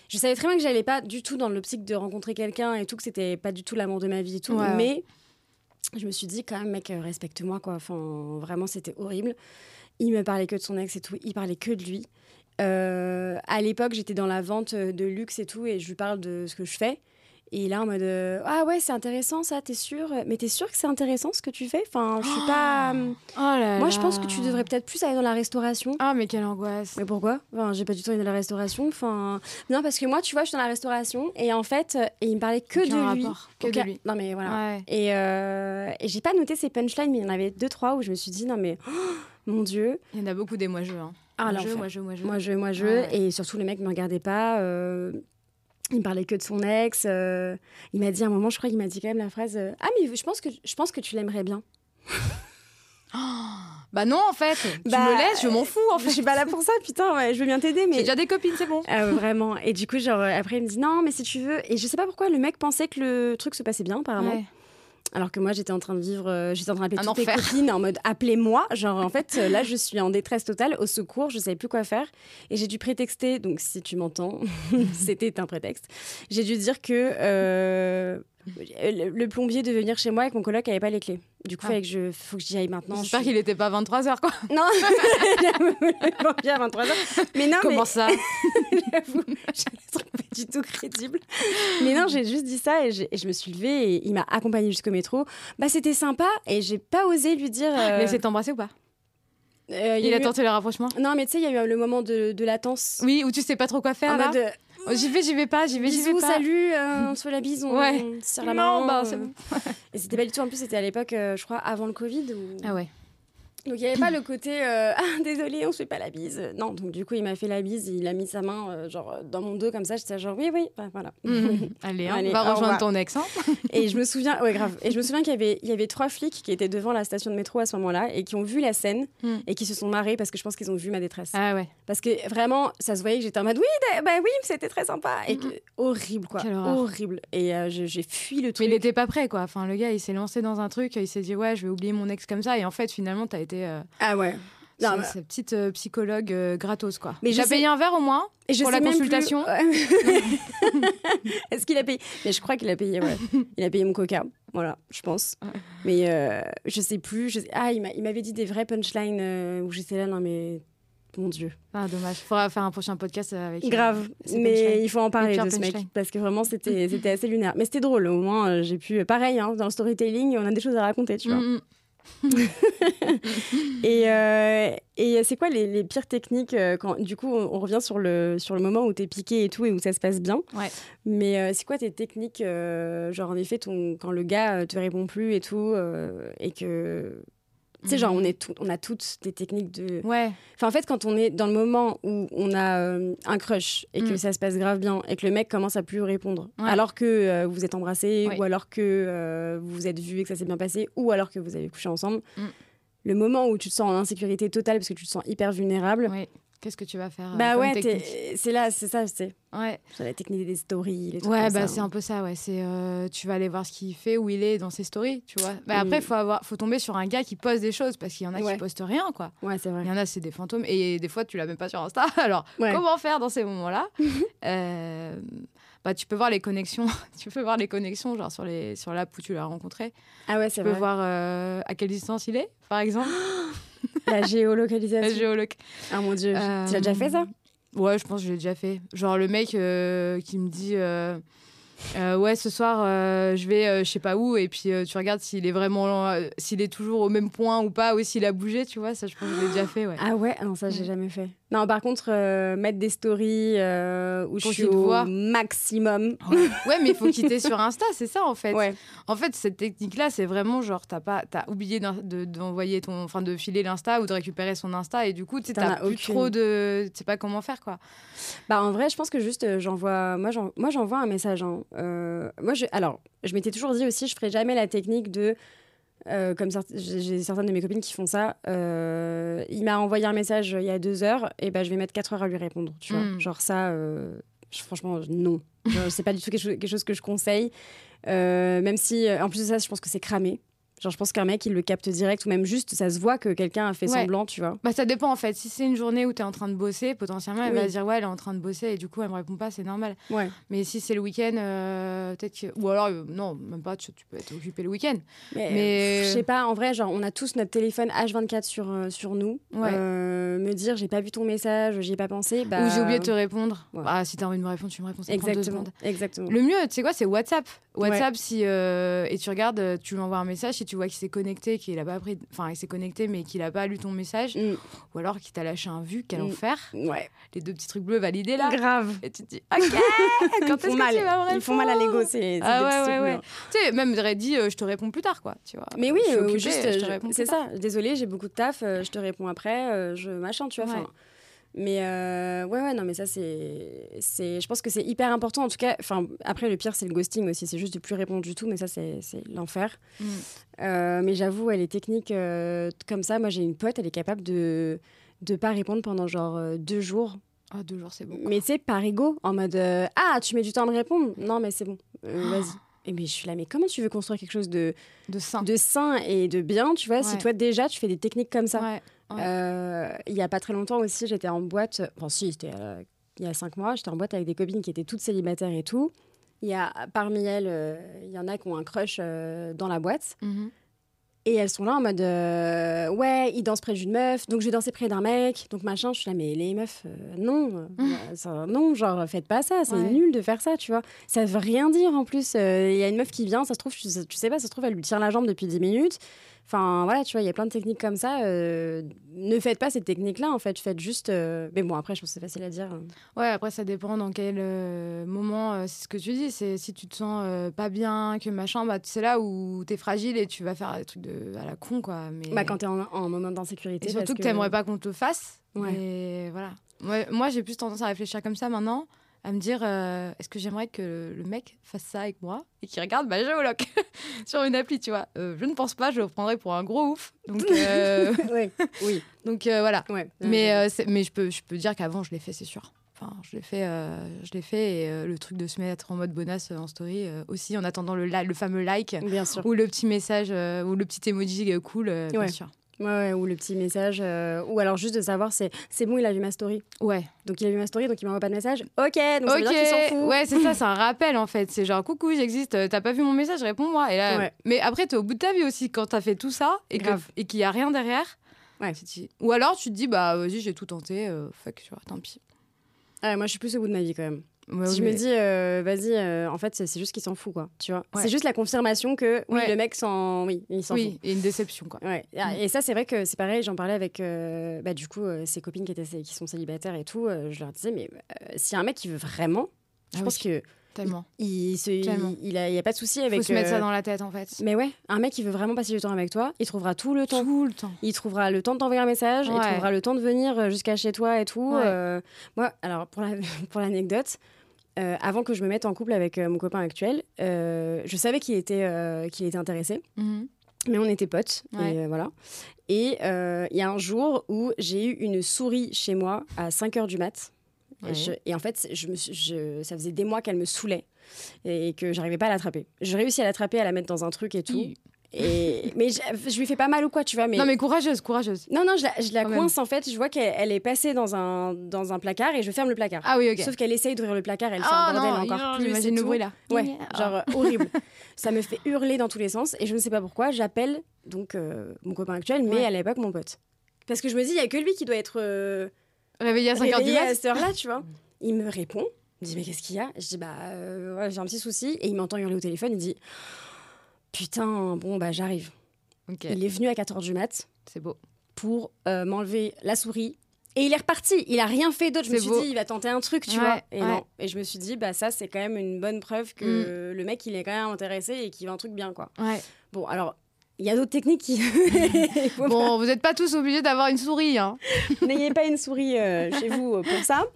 Je savais très bien que j'allais pas du tout dans l'optique de rencontrer quelqu'un et tout, que c'était pas du tout l'amour de ma vie et tout. Ouais, mais je me suis dit, quand même, mec, euh, respecte-moi, quoi. Enfin, vraiment, c'était horrible. Il me parlait que de son ex et tout. Il parlait que de lui. Euh, à l'époque, j'étais dans la vente de luxe et tout, et je lui parle de ce que je fais. Et là, en mode euh, Ah ouais, c'est intéressant ça, t'es sûr? Mais t'es sûr que c'est intéressant ce que tu fais? Enfin, je suis pas. Oh là Moi, je pense que tu devrais peut-être plus aller dans la restauration. Ah, mais quelle angoisse. Mais pourquoi? Enfin, J'ai pas du tout envie de la restauration. Enfin, non, parce que moi, tu vois, je suis dans la restauration et en fait, euh, et il me parlait que de lui. que de lui. Non, mais voilà. Ouais. Et, euh, et j'ai pas noté ces punchlines, mais il y en avait deux, trois où je me suis dit, non, mais oh, mon Dieu. Il y en a beaucoup des moi-je. Hein. Ah, moi, je, moi, je, moi, je. Moi, je, moi. Et surtout, le mec me regardait pas. euh, il parlait que de son ex. euh, il m'a dit à un moment, je crois qu'il m'a dit quand même la phrase euh, Ah, mais je pense que, je pense que tu l'aimerais bien. Bah non, en fait. Tu Bah, me laisses, je m'en fous, en Je fait. suis pas là pour ça, putain, ouais, je veux bien t'aider, J'ai mais. déjà des copines, c'est bon. Vraiment. Et du coup, genre, euh, après, il me dit non, mais si tu veux. Et je sais pas pourquoi le mec pensait que le truc se passait bien, apparemment. Ouais. Alors que moi, j'étais en train de vivre, euh, j'étais en train d'appeler toutes mes copines en mode appelez-moi. Genre, en fait, euh, là, je suis en détresse totale, au secours, je savais plus quoi faire. Et j'ai dû prétexter, donc si tu m'entends, c'était un prétexte. J'ai dû dire que euh, le, le plombier devait venir chez moi et que mon coloc avait pas les clés. Du coup, Ah. fallait que je, faut que j'y aille maintenant. J'espère Je qu'il était pas 23h, quoi. Non, le plombier à 23h. Mais non, Comment mais ça j'avoue, du tout crédible. Mais non, j'ai juste dit ça et, et je me suis levée et il m'a accompagnée jusqu'au métro. Bah, c'était sympa et j'ai pas osé lui dire. euh, essayé de t'embrasser ou pas? euh, il a a eu- tenté le rapprochement? Non, mais tu sais, il y a eu le moment de, de latence. Oui, ou tu sais pas trop quoi faire, en là mode Oh, J'y vais, j'y vais pas, j'y vais, j'y vais pas. salut, euh, on se fait la bise, on, Ouais. on se serre la Non, main. bah, euh. c'est bon. Et c'était pas du tout, en plus, c'était à l'époque, euh, je crois, avant le Covid. où- Ah ouais. Donc il n'y avait pas le côté euh, ah désolé on se fait pas la bise non donc du coup il m'a fait la bise il a mis sa main euh, genre dans mon dos comme ça j'étais genre oui oui bah, voilà Mhm. Allez, hein, Allez, va au rejoindre ton ex. Hein. et je me souviens ouais grave et je me souviens qu'il y avait il y avait trois flics qui étaient devant la station de métro à ce moment-là et qui ont vu la scène Mm. et qui se sont marrés parce que je pense qu'ils ont vu ma détresse Ah ouais. parce que vraiment ça se voyait que j'étais en mode oui bah oui c'était très sympa et que- horrible quoi horrible et euh, j'ai fui le Mais truc il était pas prêt, quoi. Enfin, le gars, il s'est lancé dans un truc, il s'est dit, ouais, je vais oublier mon ex comme ça. Et en fait, finalement, t'as été. Euh, ah ouais Non, C'est mais- c'est petite euh, psychologue euh, gratos, quoi. Mais j'ai sais- payé un verre au moins Et je pour la plus- consultation. Est-ce qu'il a payé? Mais je crois qu'il a payé, ouais. Il a payé mon coca, voilà, je pense. Mais euh, je sais plus. je sais- Ah, il m'a- il m'avait dit des vrais punchlines euh, où j'étais là, non mais. Mon Dieu. Ah, dommage. Faudra faire un prochain podcast avec. Grave. Mais il faut en parler de ce mec. Parce que vraiment, c'était assez lunaire. Mais c'était drôle. Au moins, j'ai pu. Pareil, hein, dans le storytelling, on a des choses à raconter, tu vois. Mm, Et, euh, et c'est quoi les, les pires techniques euh, quand, Du coup, on, on revient sur le, sur le moment où t'es piqué et tout et où ça se passe bien. Ouais. Mais euh, c'est quoi tes techniques euh, Genre, en effet, ton, quand le gars te répond plus et tout, et que. Tu sais, genre, Mhm. on, est tout- on a toutes des techniques de. Ouais. Enfin, en fait, quand on est dans le moment où on a euh, un crush et que Mm. ça se passe grave bien et que le mec commence à plus répondre, Ouais. alors que euh, vous êtes embrassés Oui. ou alors que euh, vous vous êtes vus et que ça s'est bien passé ou alors que vous avez couché ensemble, Mm. le moment où tu te sens en insécurité totale parce que tu te sens hyper vulnérable. Qu'est-ce que tu vas faire euh, bah ouais, c'est là, c'est ça, c'est Ouais. la technique des stories, les trucs Ouais, comme bah c'est hein. un peu ça, ouais. C'est euh, tu vas aller voir ce qu'il fait, où il est dans ses stories, tu vois. Bah, après, faut avoir, faut tomber sur un gars qui poste des choses parce qu'il y en a Ouais. qui postent rien, quoi. Ouais, c'est vrai. Il y en a, c'est des fantômes et des fois, tu l'as même pas sur Insta. Alors, Ouais. comment faire dans ces moments-là? Euh, Bah, tu peux voir les connexions. tu peux voir les connexions, genre sur les sur l'app où tu l'as rencontré. Ah ouais, c'est Tu peux vrai. voir euh, à quelle distance il est, par exemple. La La géolocalisation. géoloc. Ah mon dieu, Euh, tu l'as déjà fait ça? Ouais, je pense que je l'ai déjà fait. Genre le mec euh, qui me dit euh, ouais ce soir euh, je vais euh, je sais pas où et puis tu regardes s'il est vraiment s'il est toujours au même point ou pas ou s'il a bougé, tu vois, ça je pense que je l'ai déjà fait ouais. Ah ouais, non ça j'ai jamais fait. Non par contre mettre des stories où je suis au voit. maximum. Ouais, mais il faut quitter sur Insta, c'est ça en fait. Ouais. En fait, cette technique-là, c'est vraiment genre, t'as pas, t'as oublié d'in- de- d'envoyer ton, enfin, de filer l'insta ou de récupérer son insta, et du coup, tu t'as as plus aucune. trop de, tu sais pas comment faire quoi. Bah en vrai je pense que juste j'envoie moi j'en- moi j'envoie un message. hein. Euh, moi je alors je m'étais toujours dit aussi je ferai jamais la technique de euh, comme j'ai certaines de mes copines qui font ça. euh, il m'a envoyé un message il y a deux heures et ben je vais mettre quatre heures à lui répondre. Tu vois, Mm. genre ça. euh, je- franchement non. C'est pas du tout quelque chose, quelque chose que je conseille. Même si en plus de ça je pense que c'est cramé. Genre je pense qu'un mec il le capte direct ou même juste ça se voit que quelqu'un a fait Ouais. semblant. Tu vois. Bah, ça dépend en fait. Si c'est une journée où tu es en train de bosser, potentiellement, elle Oui. va dire ouais, elle est en train de bosser et du coup, elle me répond pas, c'est normal. Ouais. Mais si c'est le week-end, euh, peut-être que. Ou alors, euh, non, même pas, tu, tu peux être occupé le week-end. Mais, Mais- pff, je sais pas, en vrai, genre, on a tous notre téléphone H24 sur, euh, sur nous. Ouais. Euh, me dire, j'ai pas vu ton message, j'y ai pas pensé. Bah... Ou j'ai oublié de te répondre. Ah, si t'as envie de me répondre, tu me réponds. Ça Exactement. Exactement. Le mieux, tu sais quoi, c'est WhatsApp. WhatsApp, si euh, et tu regardes, euh, tu lui envoies un message, tu vois qu'il s'est connecté, qu'il a pas pris, enfin, il s'est connecté, mais qu'il a pas lu ton message, Mm, ou alors qu'il t'a lâché un vu, quel Mm. enfer. ouais. Les deux petits trucs bleus validés là. Grave. Et tu te dis, ok, quand Ils font que mal. tu vas me Ils font mal à l'ego, ces, ces Ah ouais, ouais, ouais. Tu sais, même j'aurais dit, euh, je te réponds plus tard, quoi. Tu vois. Mais oui, Je suis euh, occupée, juste, je te je- réponds c'est ça. Désolée, j'ai beaucoup de taf, euh, je te réponds après, euh, je machin, tu vois. Ouais. Mais euh, ouais, ouais, non, mais ça, c'est. c'est- Je pense que c'est hyper important. En tout cas, enfin, après, le pire, c'est le ghosting aussi. C'est juste de plus répondre du tout, mais ça, c'est c'est l'enfer. Mm. Euh, mais j'avoue, elle est technique euh, comme ça. Moi, j'ai une pote, elle est capable de de pas répondre pendant genre deux jours. Ah, deux jours, c'est bon. Mais sais, par ego, en mode Ah, tu mets du temps à me répondre Non, mais c'est bon, Euh, vas-y. Et mais je suis là, mais comment tu veux construire quelque chose de, De sain. de sain et de bien, tu vois, si Ouais. toi déjà tu fais des techniques comme ça Ouais. Ouais. Euh, Il y a pas très longtemps aussi, j'étais en boîte, enfin si, c'était euh, il y a cinq mois, j'étais en boîte avec des copines qui étaient toutes célibataires et tout. Il y a parmi elles, euh, il y en a qui ont un crush euh, dans la boîte. Mhm. Et elles sont là en mode euh, ouais, il danse près d'une meuf, donc je vais danser près d'un mec, donc machin. Je suis là, mais les meufs, non, ça- non, genre faites pas ça, c'est Ouais. nul de faire ça, tu vois. Ça veut rien dire en plus. Il y a une meuf qui vient, ça se trouve, tu sais, tu sais pas, ça se trouve, elle lui tire la jambe depuis 10 minutes. Enfin voilà, tu vois, il y a plein de techniques comme ça. euh, ne faites pas ces techniques-là, en fait, faites juste. euh, Mais bon, après, je pense que c'est facile à dire. Ouais, après, ça dépend dans quel euh, moment. c'est ce que tu dis. C'est si tu te sens pas bien, que machin, bah, c'est là où t'es fragile et tu vas faire des trucs de, à la con, quoi. Mais... Bah, quand t'es en, en moment d'insécurité. Et surtout parce que t'aimerais pas qu'on te fasse. Ouais. Mais voilà. Moi, j'ai plus tendance à réfléchir comme ça maintenant, à me dire euh, est-ce que j'aimerais que le mec fasse ça avec moi et qu'il regarde ma géoloc sur une appli, tu vois. Euh, je ne pense pas, je le prendrais pour un gros ouf. Donc, euh, ouais, oui, donc voilà. ouais. Mais, mais je, peux, je peux dire qu'avant, je l'ai fait, c'est sûr. Enfin, je l'ai fait, je l'ai fait et le truc de se mettre en mode bonasse en story aussi en attendant le, le fameux like Bien sûr. ou le petit message ou le petit emoji cool, bien sûr. Ouais, ouais, ou le petit message. euh, ou alors juste de savoir, c'est c'est bon, il a vu ma story. Ouais. Donc il a vu ma story, donc il m'envoie pas de message. Ok, donc ça veut ok. dire qu'il s'en fout. Ouais, c'est ça, c'est un rappel en fait. C'est genre coucou, j'existe. euh, T'as pas vu mon message, réponds-moi. Et là, Ouais. mais après, t'es au bout de ta vie aussi quand t'as fait tout ça et que- Grave. et qu'il y a rien derrière. Ouais. Ou alors tu te dis bah vas-y, j'ai tout tenté. euh, fuck, tu vois, tant pis. Ah ouais, moi, je suis plus au bout de ma vie quand même. Ouais, si je me dis, euh, vas-y, euh, en fait, c'est juste qu'il s'en fout, quoi. Tu vois Ouais. C'est juste la confirmation que oui, Ouais. le mec s'en. Oui, il s'en fout. oui, et une déception quoi. Ouais. Ah, Mm. Et ça, c'est vrai que c'est pareil. J'en parlais avec, euh, bah, du coup, ses copines qui, étaient, qui sont célibataires et tout. je leur disais, mais si un mec qui veut vraiment, je Ah pense oui, que tellement. il, se, Tellement. il, il a, y a pas de souci avec. Faut se mettre ça euh, dans la tête en fait. Mais ouais, un mec qui veut vraiment passer du temps avec toi, il trouvera tout le temps. Tout le temps. Il trouvera le temps de t'envoyer un message, il trouvera le temps de venir euh, jusqu'à chez toi et tout. Ouais. Euh, moi, alors pour la- pour l'anecdote, euh, avant que je me mette en couple avec mon copain actuel, je savais qu'il était, qu'il était intéressé, Mhm. mais on était potes. Ouais. Et euh, voilà. Et euh, il y a un jour où j'ai eu une souris chez moi à 5 heures du mat. Ouais. Et, je- et en fait, je me je- ça faisait des mois qu'elle me saoulait et que j'arrivais pas à l'attraper. J'ai réussi à l'attraper, à la mettre dans un truc et tout. Et, mais je, je lui fais pas mal ou quoi, tu vois. Mais, Non mais courageuse, courageuse. non, non, je la, je la Quand même. coince en fait. Je vois qu'elle elle est passée dans un, dans un placard et je ferme le placard. Ah oui, ok. Sauf qu'elle essaye d'ouvrir le placard, elle fait Ah un bordel non, encore non, plus. J'imagine le tout. bruit là. Ouais, Ah. genre euh, horrible. ça me fait hurler dans tous les sens et je ne sais pas pourquoi. J'appelle donc euh, mon copain actuel, mais Ouais. à l'époque mon pote. Parce que je me dis, il y a que lui qui doit être euh, Réveillé à 5 heures du mat. à cette heure-là, tu vois. Il me répond, il me dit, mais qu'est-ce qu'il y a? Je dis, bah, euh, ouais, j'ai un petit souci. Et il m'entend hurler au téléphone, il dit, putain, bon, bah, j'arrive. Il est venu à 4 heures du mat c'est beau. pour euh, m'enlever la souris. Et il est reparti. Il a rien fait d'autre. Je me suis beau. dit, il va tenter un truc, tu Ouais, vois. Et ouais. non. Et je me suis dit, bah ça, c'est quand même une bonne preuve que le mec, il est quand même intéressé et qu'il veut un truc bien, quoi. Ouais. Bon, alors, il y a d'autres techniques qui. Bon, vous n'êtes pas tous obligés d'avoir une souris, hein. N'ayez pas une souris euh, chez vous euh, pour ça.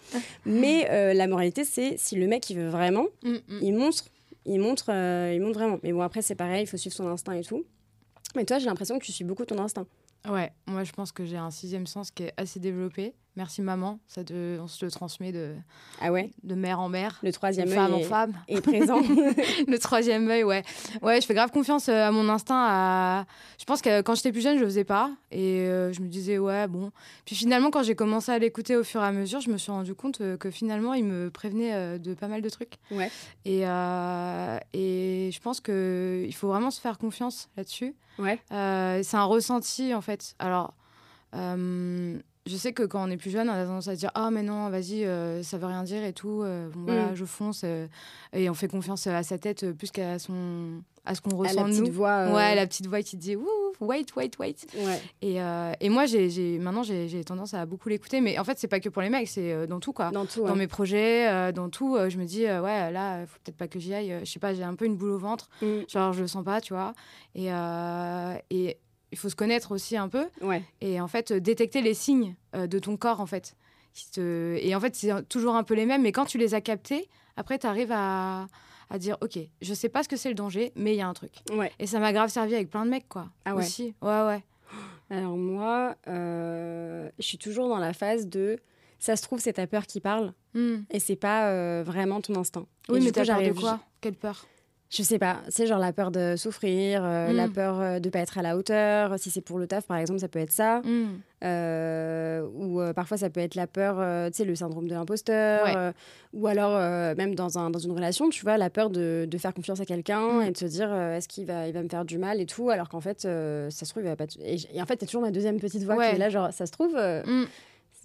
Mais euh, la moralité, c'est si le mec, il veut vraiment, Mm, mm. il montre. Il montre, euh, il montre vraiment. Mais bon, après, c'est pareil, il faut suivre son instinct et tout. Mais toi, j'ai l'impression que tu suis beaucoup ton instinct. Ouais, moi je pense que j'ai un sixième sens qui est assez développé. Merci maman, ça te, on se le transmet de, Ah ouais? de mère en mère, Le troisième femme en œil femme. est, présent. le troisième œil, ouais. Ouais, je fais grave confiance euh, à mon instinct. À... Je pense que quand j'étais plus jeune, je le faisais pas. Et euh, je me disais, ouais, bon. Puis finalement, quand j'ai commencé à l'écouter au fur et à mesure, je me suis rendu compte euh, que finalement, il me prévenait de pas mal de trucs. ouais. Et, euh, et je pense qu'il faut vraiment se faire confiance là-dessus. Ouais. Euh, c'est un ressenti, en fait. Alors, euh, je sais que quand on est plus jeune, on a tendance à se dire Ah, mais non, vas-y, euh, ça veut rien dire et tout. euh, bon, voilà, Mm. je fonce. euh, et on fait confiance à sa tête euh, plus qu'à son, à ce qu'on À ressent la petite nous. voix. euh, Ouais, la petite voix qui dit Ouh, wait, wait, wait. ouais. Et, et moi, j'ai, maintenant, j'ai, tendance à beaucoup l'écouter. Mais en fait, c'est pas que pour les mecs, c'est dans tout, quoi Dans tout. dans ouais. mes projets, dans tout, je me dis, ouais, là, euh, faut peut-être pas que j'y aille. je sais pas, j'ai un peu une boule au ventre. Mm. Genre, je le sens pas, tu vois. Et, et il faut se connaître aussi un peu. Ouais. Et en fait, euh, détecter les signes euh, de ton corps, en fait. Te- Et en fait, c'est toujours un peu les mêmes. Mais quand tu les as captés, après, tu arrives à... à dire, OK, je sais pas ce que c'est le danger, mais il y a un truc. Ouais. Et ça m'a grave servi avec plein de mecs, quoi. Ah ouais. Aussi. Ouais, ouais. Alors moi, euh, je suis toujours dans la phase de. Ça se trouve, c'est ta peur qui parle Hmm. et c'est pas euh, vraiment ton instinct. Et Oui, du mais t'as peur de quoi? Quelle peur? Je sais pas. C'est genre la peur de souffrir, euh, Mm. la peur euh, de pas être à la hauteur. Si c'est pour le taf, par exemple, ça peut être ça. Hmm. Euh, ou euh, parfois, ça peut être la peur, tu sais, le syndrome de l'imposteur. Ouais. ou alors, même dans, un, dans une relation, tu vois, la peur de, de faire confiance à quelqu'un Mm. et de se dire, est-ce qu'il va, il va me faire du mal et tout, alors qu'en fait, ça se trouve, il va pas. Et, et en fait, t'as toujours ma deuxième petite voix Ouais. qui est là, genre, ça se trouve.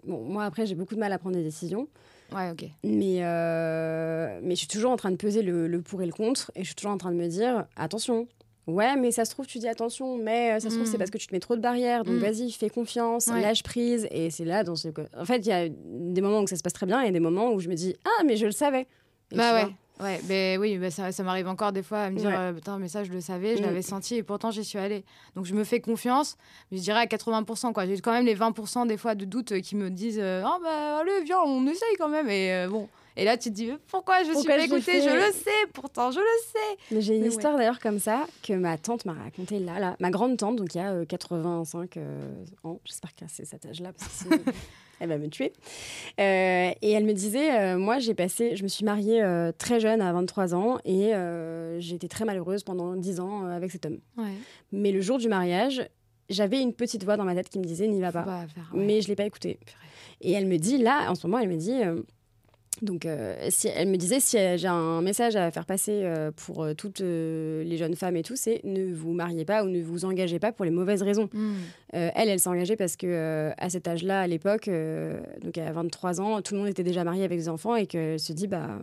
Bon, moi, après, j'ai beaucoup de mal à prendre des décisions. Ouais, ok. Mais, euh, mais je suis toujours en train de peser le, le pour et le contre. Et je suis toujours en train de me dire attention. Ouais, mais ça se trouve, tu dis attention, mais euh, ça se trouve, Mm. c'est parce que tu te mets trop de barrières. Donc Mm. vas-y, fais confiance, Ouais. lâche prise. Et c'est là, dans ce... en fait, il y a des moments où ça se passe très bien et des moments où je me dis ah, mais je le savais. Et bah ouais. vois, Ouais, ben oui, bah ça, ça m'arrive encore des fois à me dire Ouais. euh, putain, mais ça je le savais, je Mm. l'avais senti et pourtant j'y suis allée. Donc je me fais confiance, mais je dirais à 80%. quoi. J'ai quand même les 20% des fois de doutes euh, qui me disent euh, ah bah allez, viens, on essaye quand même. Et euh, bon. Et là tu te dis pourquoi je suis pas écoutée? Je le sais, pourtant je le sais. Mais j'ai une Mais ouais. histoire d'ailleurs comme ça que ma tante m'a racontée là, là. Ma grande tante, donc il y a euh, 85 euh, ans. J'espère qu'elle c'est cet âge-là parce que elle va me tuer. Euh, et elle me disait, euh, moi j'ai passé, je me suis mariée euh, très jeune à 23 ans et euh, j'ai été très malheureuse pendant 10 ans euh, avec cet homme. Ouais. Mais le jour du mariage, j'avais une petite voix dans ma tête qui me disait n'y va pas. pas faire, ouais. Mais je l'ai pas écouté. Purée. Et elle me dit, là, en ce moment, elle me dit. euh, donc, euh, si, elle me disait si j'ai un message à faire passer euh, pour euh, toutes les jeunes femmes et tout, c'est ne vous mariez pas ou ne vous engagez pas pour les mauvaises raisons. Mm. Euh, elle, elle s'est engagée parce que à cet âge-là, à l'époque, donc à 23 ans, tout le monde était déjà marié avec des enfants et qu'elle se dit, bah,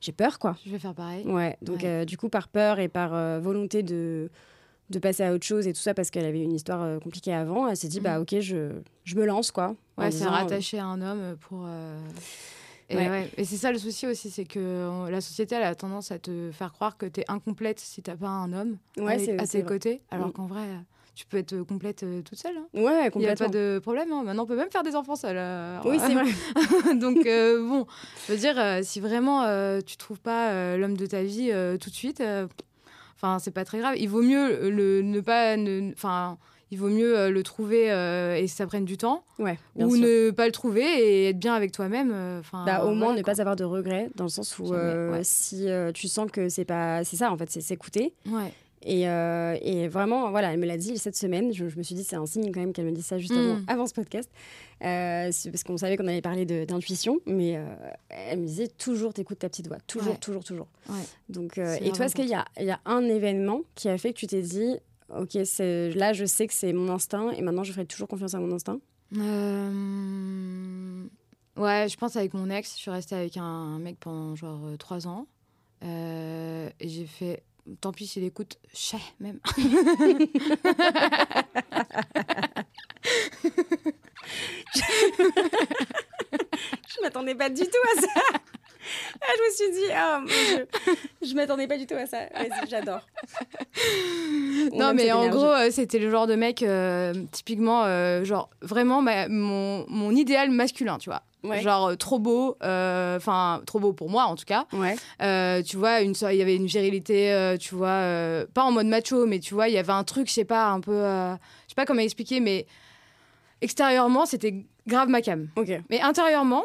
j'ai peur, quoi. Je vais faire pareil. Ouais, donc Ouais. du coup, par peur et par volonté de, de passer à autre chose et tout ça, parce qu'elle avait une histoire euh, compliquée avant, elle s'est dit, bah ok, je, je me lance, quoi. Ouais, c'est euh, rattaché à un homme pour. euh, Et, Ouais. ouais. Et c'est ça le souci aussi, c'est que on- la société elle a tendance à te faire croire que t'es incomplète si t'as pas un homme Ouais, à tes vrai. côtés, alors Mm. qu'en vrai, euh, tu peux être complète euh, toute seule. hein. Ouais, Il n'y a pas de problème. hein. Maintenant, on peut même faire des enfants seuls. euh, Oui, c'est vrai. Donc, euh, bon, je veux dire, euh, si vraiment euh, tu trouves pas euh, l'homme de ta vie euh, tout de suite, euh, enfin, c'est pas très grave. Il vaut mieux le, ne pas. ne- Enfin, il vaut mieux euh, le trouver euh, et ça prenne du temps, Ouais, bien ou sûr. ne pas le trouver et être bien avec toi-même. euh, Enfin, Bah, au moins voilà, ne quoi. pas avoir de regrets dans le sens où euh, ouais. si euh, tu sens que c'est pas c'est ça en fait c'est s'écouter Ouais. et, et vraiment voilà elle me l'a dit cette semaine je, je me suis dit c'est un signe quand même qu'elle me dise ça juste Mm. avant, avant ce podcast parce qu'on savait qu'on allait parler d'intuition mais elle me disait toujours t'écoutes ta petite voix toujours toujours toujours donc et toi est-ce qu'il y a, y a un événement qui a fait que tu t'es dit ok c'est là je sais que c'est mon instinct et maintenant je ferai toujours confiance à mon instinct Euh, Ouais, je pense avec mon ex, je suis restée avec un mec pendant genre euh, trois ans. Euh, et j'ai fait, tant pis s'il écoute, chais même. Je m'attendais pas du tout à ça. Ah, je me suis dit, ah, mon Dieu. je m'attendais pas du tout à ça. Vas-y, j'adore. On non, mais en gros, euh, c'était le genre de mec, euh, typiquement, euh, genre vraiment ma- mon, mon idéal masculin, tu vois. Ouais. Genre euh, trop beau, enfin trop beau pour moi en tout cas. Ouais. Tu vois, une, il y avait une virilité, tu vois, pas en mode macho, mais tu vois, il y avait un truc, je sais pas, un peu, je sais pas comment expliquer, mais extérieurement, c'était grave ma cam. Mais intérieurement,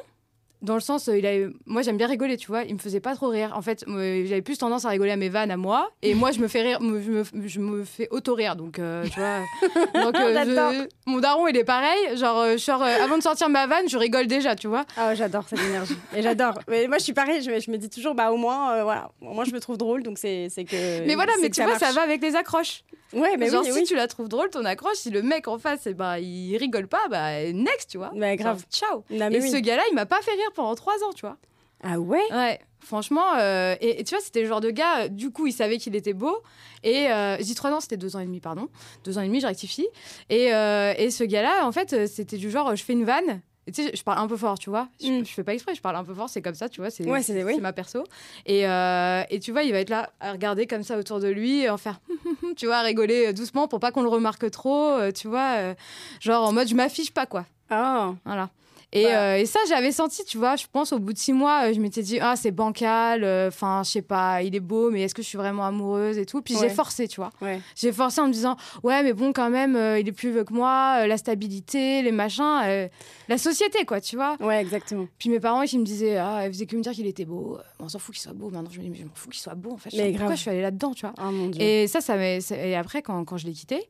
dans le sens, euh, il avait... moi j'aime bien rigoler, tu vois, il me faisait pas trop rire. En fait, moi, j'avais plus tendance à rigoler à mes vannes à moi, et moi je me fais rire, je me, je me fais auto-rire, donc euh, tu vois. donc, euh, je- mon daron il est pareil, genre, euh, je sors, avant de sortir ma vanne, je rigole déjà, tu vois. Ah, ouais, j'adore cette énergie. Et j'adore. Mais moi, je suis pareil. Je, me- je me dis toujours, bah, au moins, voilà. Au moins, je me trouve drôle, donc c'est que. Mais voilà, mais tu vois, ça va avec les accroches. Ouais, mais genre, oui, si oui. tu la trouves drôle, ton accroche, si le mec en face, eh ben, il rigole pas, bah next, tu vois. Bah, grave. Genre, ciao. Non, mais Et oui. ce gars-là, il m'a pas fait rire pendant trois ans, tu vois. Ah ouais? Ouais, franchement, euh, et, et tu vois, c'était le genre de gars, euh, du coup, il savait qu'il était beau. Et euh, dis trois ans, c'était deux ans et demi, pardon. Deux ans et demi, je rectifie. Et, euh, et ce gars-là, en fait, c'était du genre, je fais une vanne. Tu sais, je parle un peu fort, tu vois. Je, Mm. je fais pas exprès, je parle un peu fort, c'est comme ça, tu vois. C'est Ouais, oui. ma perso. Et, euh, et tu vois, il va être là à regarder comme ça autour de lui et en faire, tu vois, à rigoler euh, doucement pour pas qu'on le remarque trop, euh, tu vois. euh, genre en mode, je m'affiche pas, quoi. Ah. Voilà. Et, Bah. euh, et ça, j'avais senti, tu vois, je pense au bout de six mois, euh, je m'étais dit, ah, c'est bancal, enfin, je sais pas, il est beau, mais est-ce que je suis vraiment amoureuse et tout. Puis Ouais. j'ai forcé, tu vois. Ouais. J'ai forcé en me disant, ouais, mais bon, quand même, euh, il est plus vieux que moi, euh, la stabilité, les machins, euh, la société, quoi, tu vois. Ouais, exactement. Puis mes parents, ils me disaient, ah, ils faisaient que me dire qu'il était beau. Euh, On s'en fout qu'il soit beau. Maintenant, je me dis, mais je m'en fous qu'il soit beau, en fait. Je Mais sais pas pourquoi je suis allée là-dedans, tu vois. Oh mon dieu. Et ça, ça m'a- ça- Et après, quand, quand je l'ai quitté,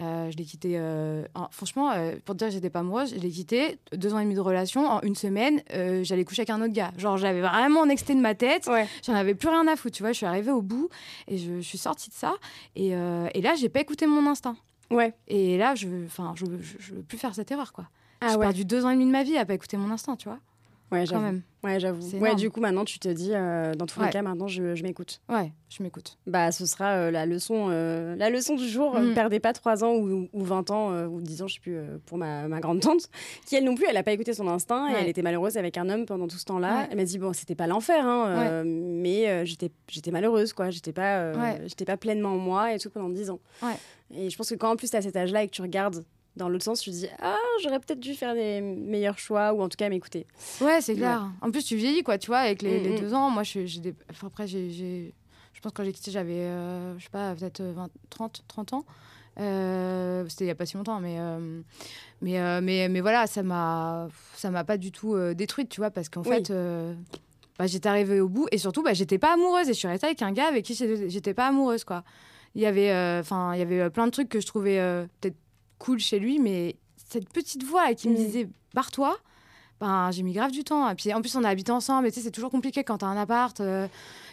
euh, je l'ai quitté. euh, en- franchement, euh, pour te dire que j'étais pas amoureuse, je l'ai quitté. Deux ans et demi de relation. En une semaine, j'allais coucher avec un autre gars. Genre, j'avais vraiment nexté de ma tête. Ouais. J'en avais plus rien à foutre, tu vois. Je suis arrivée au bout et je, je suis sortie de ça. Et, et là, j'ai pas écouté mon instinct. Ouais. Et là, je, enfin, je, je, je veux plus faire cette erreur, quoi. Ah j'ai ouais. perdu deux ans et demi de ma vie à pas écouter mon instinct, tu vois. Ouais, Quand j'avoue. même. Ouais, j'avoue. Ouais, du coup, maintenant, tu te dis, euh, dans tous les cas, maintenant, je, je m'écoute. Ouais, je m'écoute. Bah, ce sera euh, la leçon, euh, la leçon du jour. Mm. Ne perdez pas 3 ans ou, ou 20 ans ou 10 ans, je sais plus, pour ma, ma grande tante, qui elle non plus, elle n'a pas écouté son instinct et elle était malheureuse avec un homme pendant tout ce temps-là. Elle m'a dit bon, c'était pas l'enfer, hein, mais j'étais j'étais malheureuse, quoi. J'étais pas, j'étais pas pleinement moi et tout pendant 10 ans. Et je pense que quand en plus tu as cet âge-là et que tu regardes dans l'autre sens, tu dis ah, j'aurais peut-être dû faire des meilleurs choix ou en tout cas m'écouter. Ouais, c'est clair. En plus, tu vieillis, quoi, tu vois, avec les, Mm, les mm. deux ans. Moi, j'ai des... enfin, après, j'ai, je pense que quand j'ai quitté, j'avais, euh, je sais pas, peut-être euh, 20, 30, 30 ans. Euh, c'était il y a pas si longtemps, mais, euh, mais, euh, mais, mais voilà, ça m'a, ça m'a pas du tout euh, détruite, tu vois, parce qu'en Oui. fait, euh, bah, j'étais arrivée au bout et surtout, bah, j'étais pas amoureuse et je suis restée avec un gars avec qui j'étais, pas amoureuse, quoi. Il y avait, euh, enfin, il y avait euh, plein de trucs que je trouvais euh, peut-être cool chez lui, mais cette petite voix qui me Mm. disait barre-toi, ben, j'ai mis grave du temps. Et puis en plus, on a habité ensemble, et tu sais, c'est toujours compliqué quand t'as un appart, euh,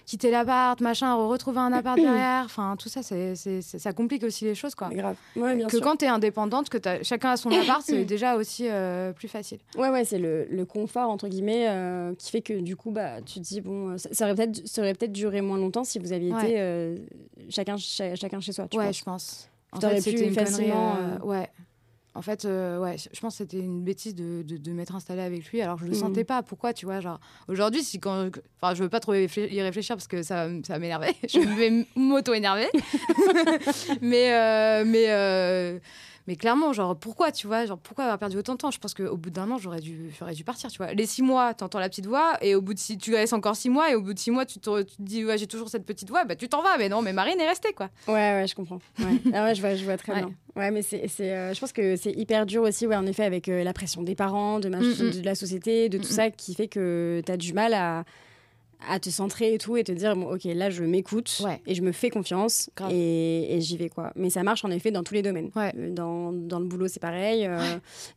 quitter l'appart, machin, retrouver un appart derrière. Enfin, tout ça, c'est, c'est- c'est- ça complique aussi les choses, quoi. Mais grave. Ouais, bien Que sûr. quand t'es indépendante, que t'as- chacun a son appart, c'est déjà aussi euh, plus facile. Ouais, ouais, c'est le, le confort, entre guillemets, euh, qui fait que du coup, bah, tu te dis, bon, ça, ça aurait peut-être ça aurait peut-être duré moins longtemps si vous aviez Ouais. été chacun, cha- chacun chez soi. Tu ouais, je pense. En fait, pu c'était une connerie, facilement, euh, euh, ouais. En fait, euh, ouais, je pense que c'était une bêtise de, de, de m'être installée avec lui, alors je le Mhm. sentais pas. Pourquoi, tu vois, genre, aujourd'hui, si quand. Enfin, je veux pas trop y réfléchir parce que ça, ça va m'énerver. je vais m'auto-énerver. mais, euh, mais, euh, mais clairement, genre, pourquoi, tu vois, genre, pourquoi avoir perdu autant de temps? Je pense qu'au bout d'un an, j'aurais dû, j'aurais dû partir, tu vois. Les six mois, t'entends la petite voix, et au bout de six, tu restes encore six mois, et au bout de six mois, tu te, tu te dis, ouais, j'ai toujours cette petite voix, bah tu t'en vas. Mais non, mais Marine est restée, quoi. Ouais, ouais, je comprends. Ouais, ah ouais je, vois, je vois très Ouais. bien. Ouais, mais c'est, c'est, euh, je pense que c'est hyper dur aussi, ouais, en effet, avec euh, la pression des parents, de, Mm, mm. de la société, de tout Mm, ça, qui fait que tu as du mal à, à te centrer et tout, et te dire, bon, ok, là, je m'écoute, Ouais. et je me fais confiance, Grave. et, et j'y vais, quoi. Mais ça marche, en effet, dans tous les domaines. Ouais. Euh, Dans, dans le boulot, c'est pareil, euh,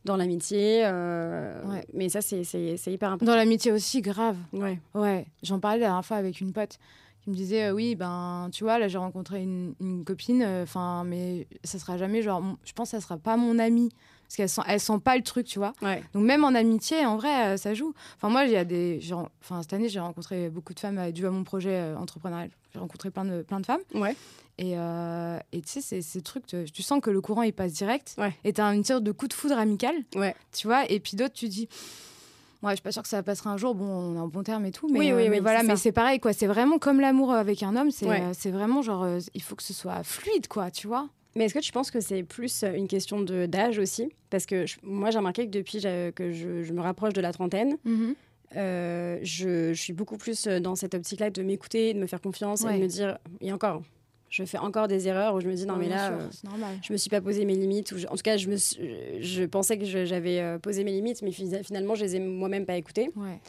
dans l'amitié, euh, mais ça, c'est, hyper important. Dans l'amitié aussi, grave. Ouais. Ouais, j'en parlais la dernière fois avec une pote qui me disait euh, oui ben tu vois là j'ai rencontré une, une copine enfin mais ça sera jamais genre je pense que ça sera pas mon amie parce qu'elle sent elle sent pas le truc tu vois Ouais. donc même en amitié en vrai euh, ça joue enfin moi il y a des enfin cette année j'ai rencontré beaucoup de femmes euh, dû à mon projet euh, entrepreneurial j'ai rencontré plein de plein de femmes Ouais. et euh, tu sais c'est ces trucs tu sens que le courant il passe direct Ouais. et t'as une sorte de coup de foudre amical Ouais. tu vois et puis d'autres tu dis Ouais, je suis pas sûre que ça passera un jour. Bon, on est en bon terme et tout, mais, Oui, euh, oui, mais oui, voilà. Mais c'est pareil, quoi. C'est vraiment comme l'amour avec un homme. C'est Ouais. euh, vraiment genre, euh, il faut que ce soit fluide, quoi. Tu vois Mais est-ce que tu penses que c'est plus euh, une question d'âge aussi? Parce que je- moi, j'ai remarqué que depuis que je, je me rapproche de la trentaine, euh, je, je suis beaucoup plus euh, dans cette optique-là de m'écouter, de me faire confiance et de me dire, et encore, je fais encore des erreurs où je me dis, non, mais là, sûr, euh, je me suis pas posé mes limites. Ou je- en tout cas, je, me je pensais que j'avais euh, posé mes limites, mais fi- finalement, je les ai moi-même pas écoutées. Ouais.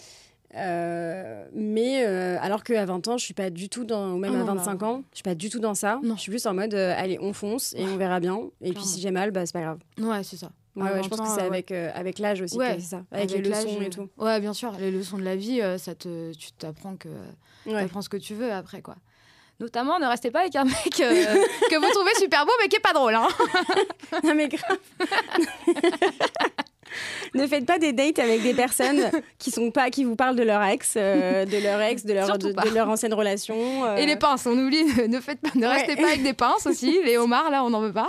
Euh, mais euh, alors qu'à 20 ans, je suis pas du tout dans, ou même Ah à non, 25 ans, je suis pas du tout dans ça. Non. Je suis plus en mode, euh, allez, on fonce et on verra bien. Et puis si j'ai mal, bah, c'est pas grave. Ouais, c'est ça. Ouais, ouais, je pense 20 que c'est avec, avec l'âge aussi Ouais, que c'est ça. Avec, les l'âge, leçons et tout. Ouais, bien sûr. Les leçons de la vie, ça te, tu t'apprends que, Ouais. t'apprends ce que tu veux après, quoi. Notamment, ne restez pas avec un mec que vous trouvez super beau, mais qui est pas drôle. Hein. Non, mais grave. ne faites pas des dates avec des personnes qui sont pas qui vous parlent de leur ex, euh, de leur ex, de leur de, leur ancienne relation. euh. Et les pinces, on oublie. Ne faites pas, ne Ouais. restez pas avec des pinces aussi. Les homards, là, on n'en veut pas.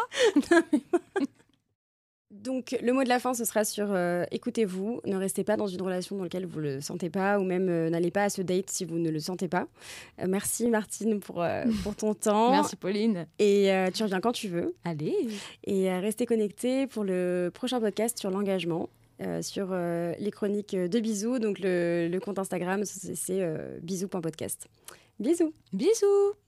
Donc le mot de la fin, ce sera sur euh, écoutez-vous, ne restez pas dans une relation dans laquelle vous le sentez pas, ou même euh, n'allez pas à ce date si vous ne le sentez pas. Euh, merci Martine pour, pour ton temps. Merci, Pauline. Et tu reviens quand tu veux. Allez. Et restez connectés pour le prochain podcast sur l'engagement, sur les chroniques de Bisous. Donc le, le compte Instagram, c'est bisous.podcast. Bisous Bisous.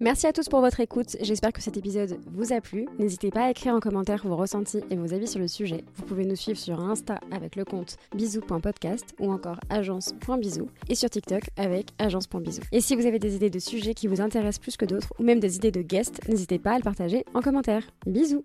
Merci à tous pour votre écoute. J'espère que cet épisode vous a plu. N'hésitez pas à écrire en commentaire vos ressentis et vos avis sur le sujet. Vous pouvez nous suivre sur Insta avec le compte bisous.podcast ou encore agence.bisous et sur TikTok avec agence.bisous. Et si vous avez des idées de sujets qui vous intéressent plus que d'autres ou même des idées de guests, n'hésitez pas à le partager en commentaire. Bisous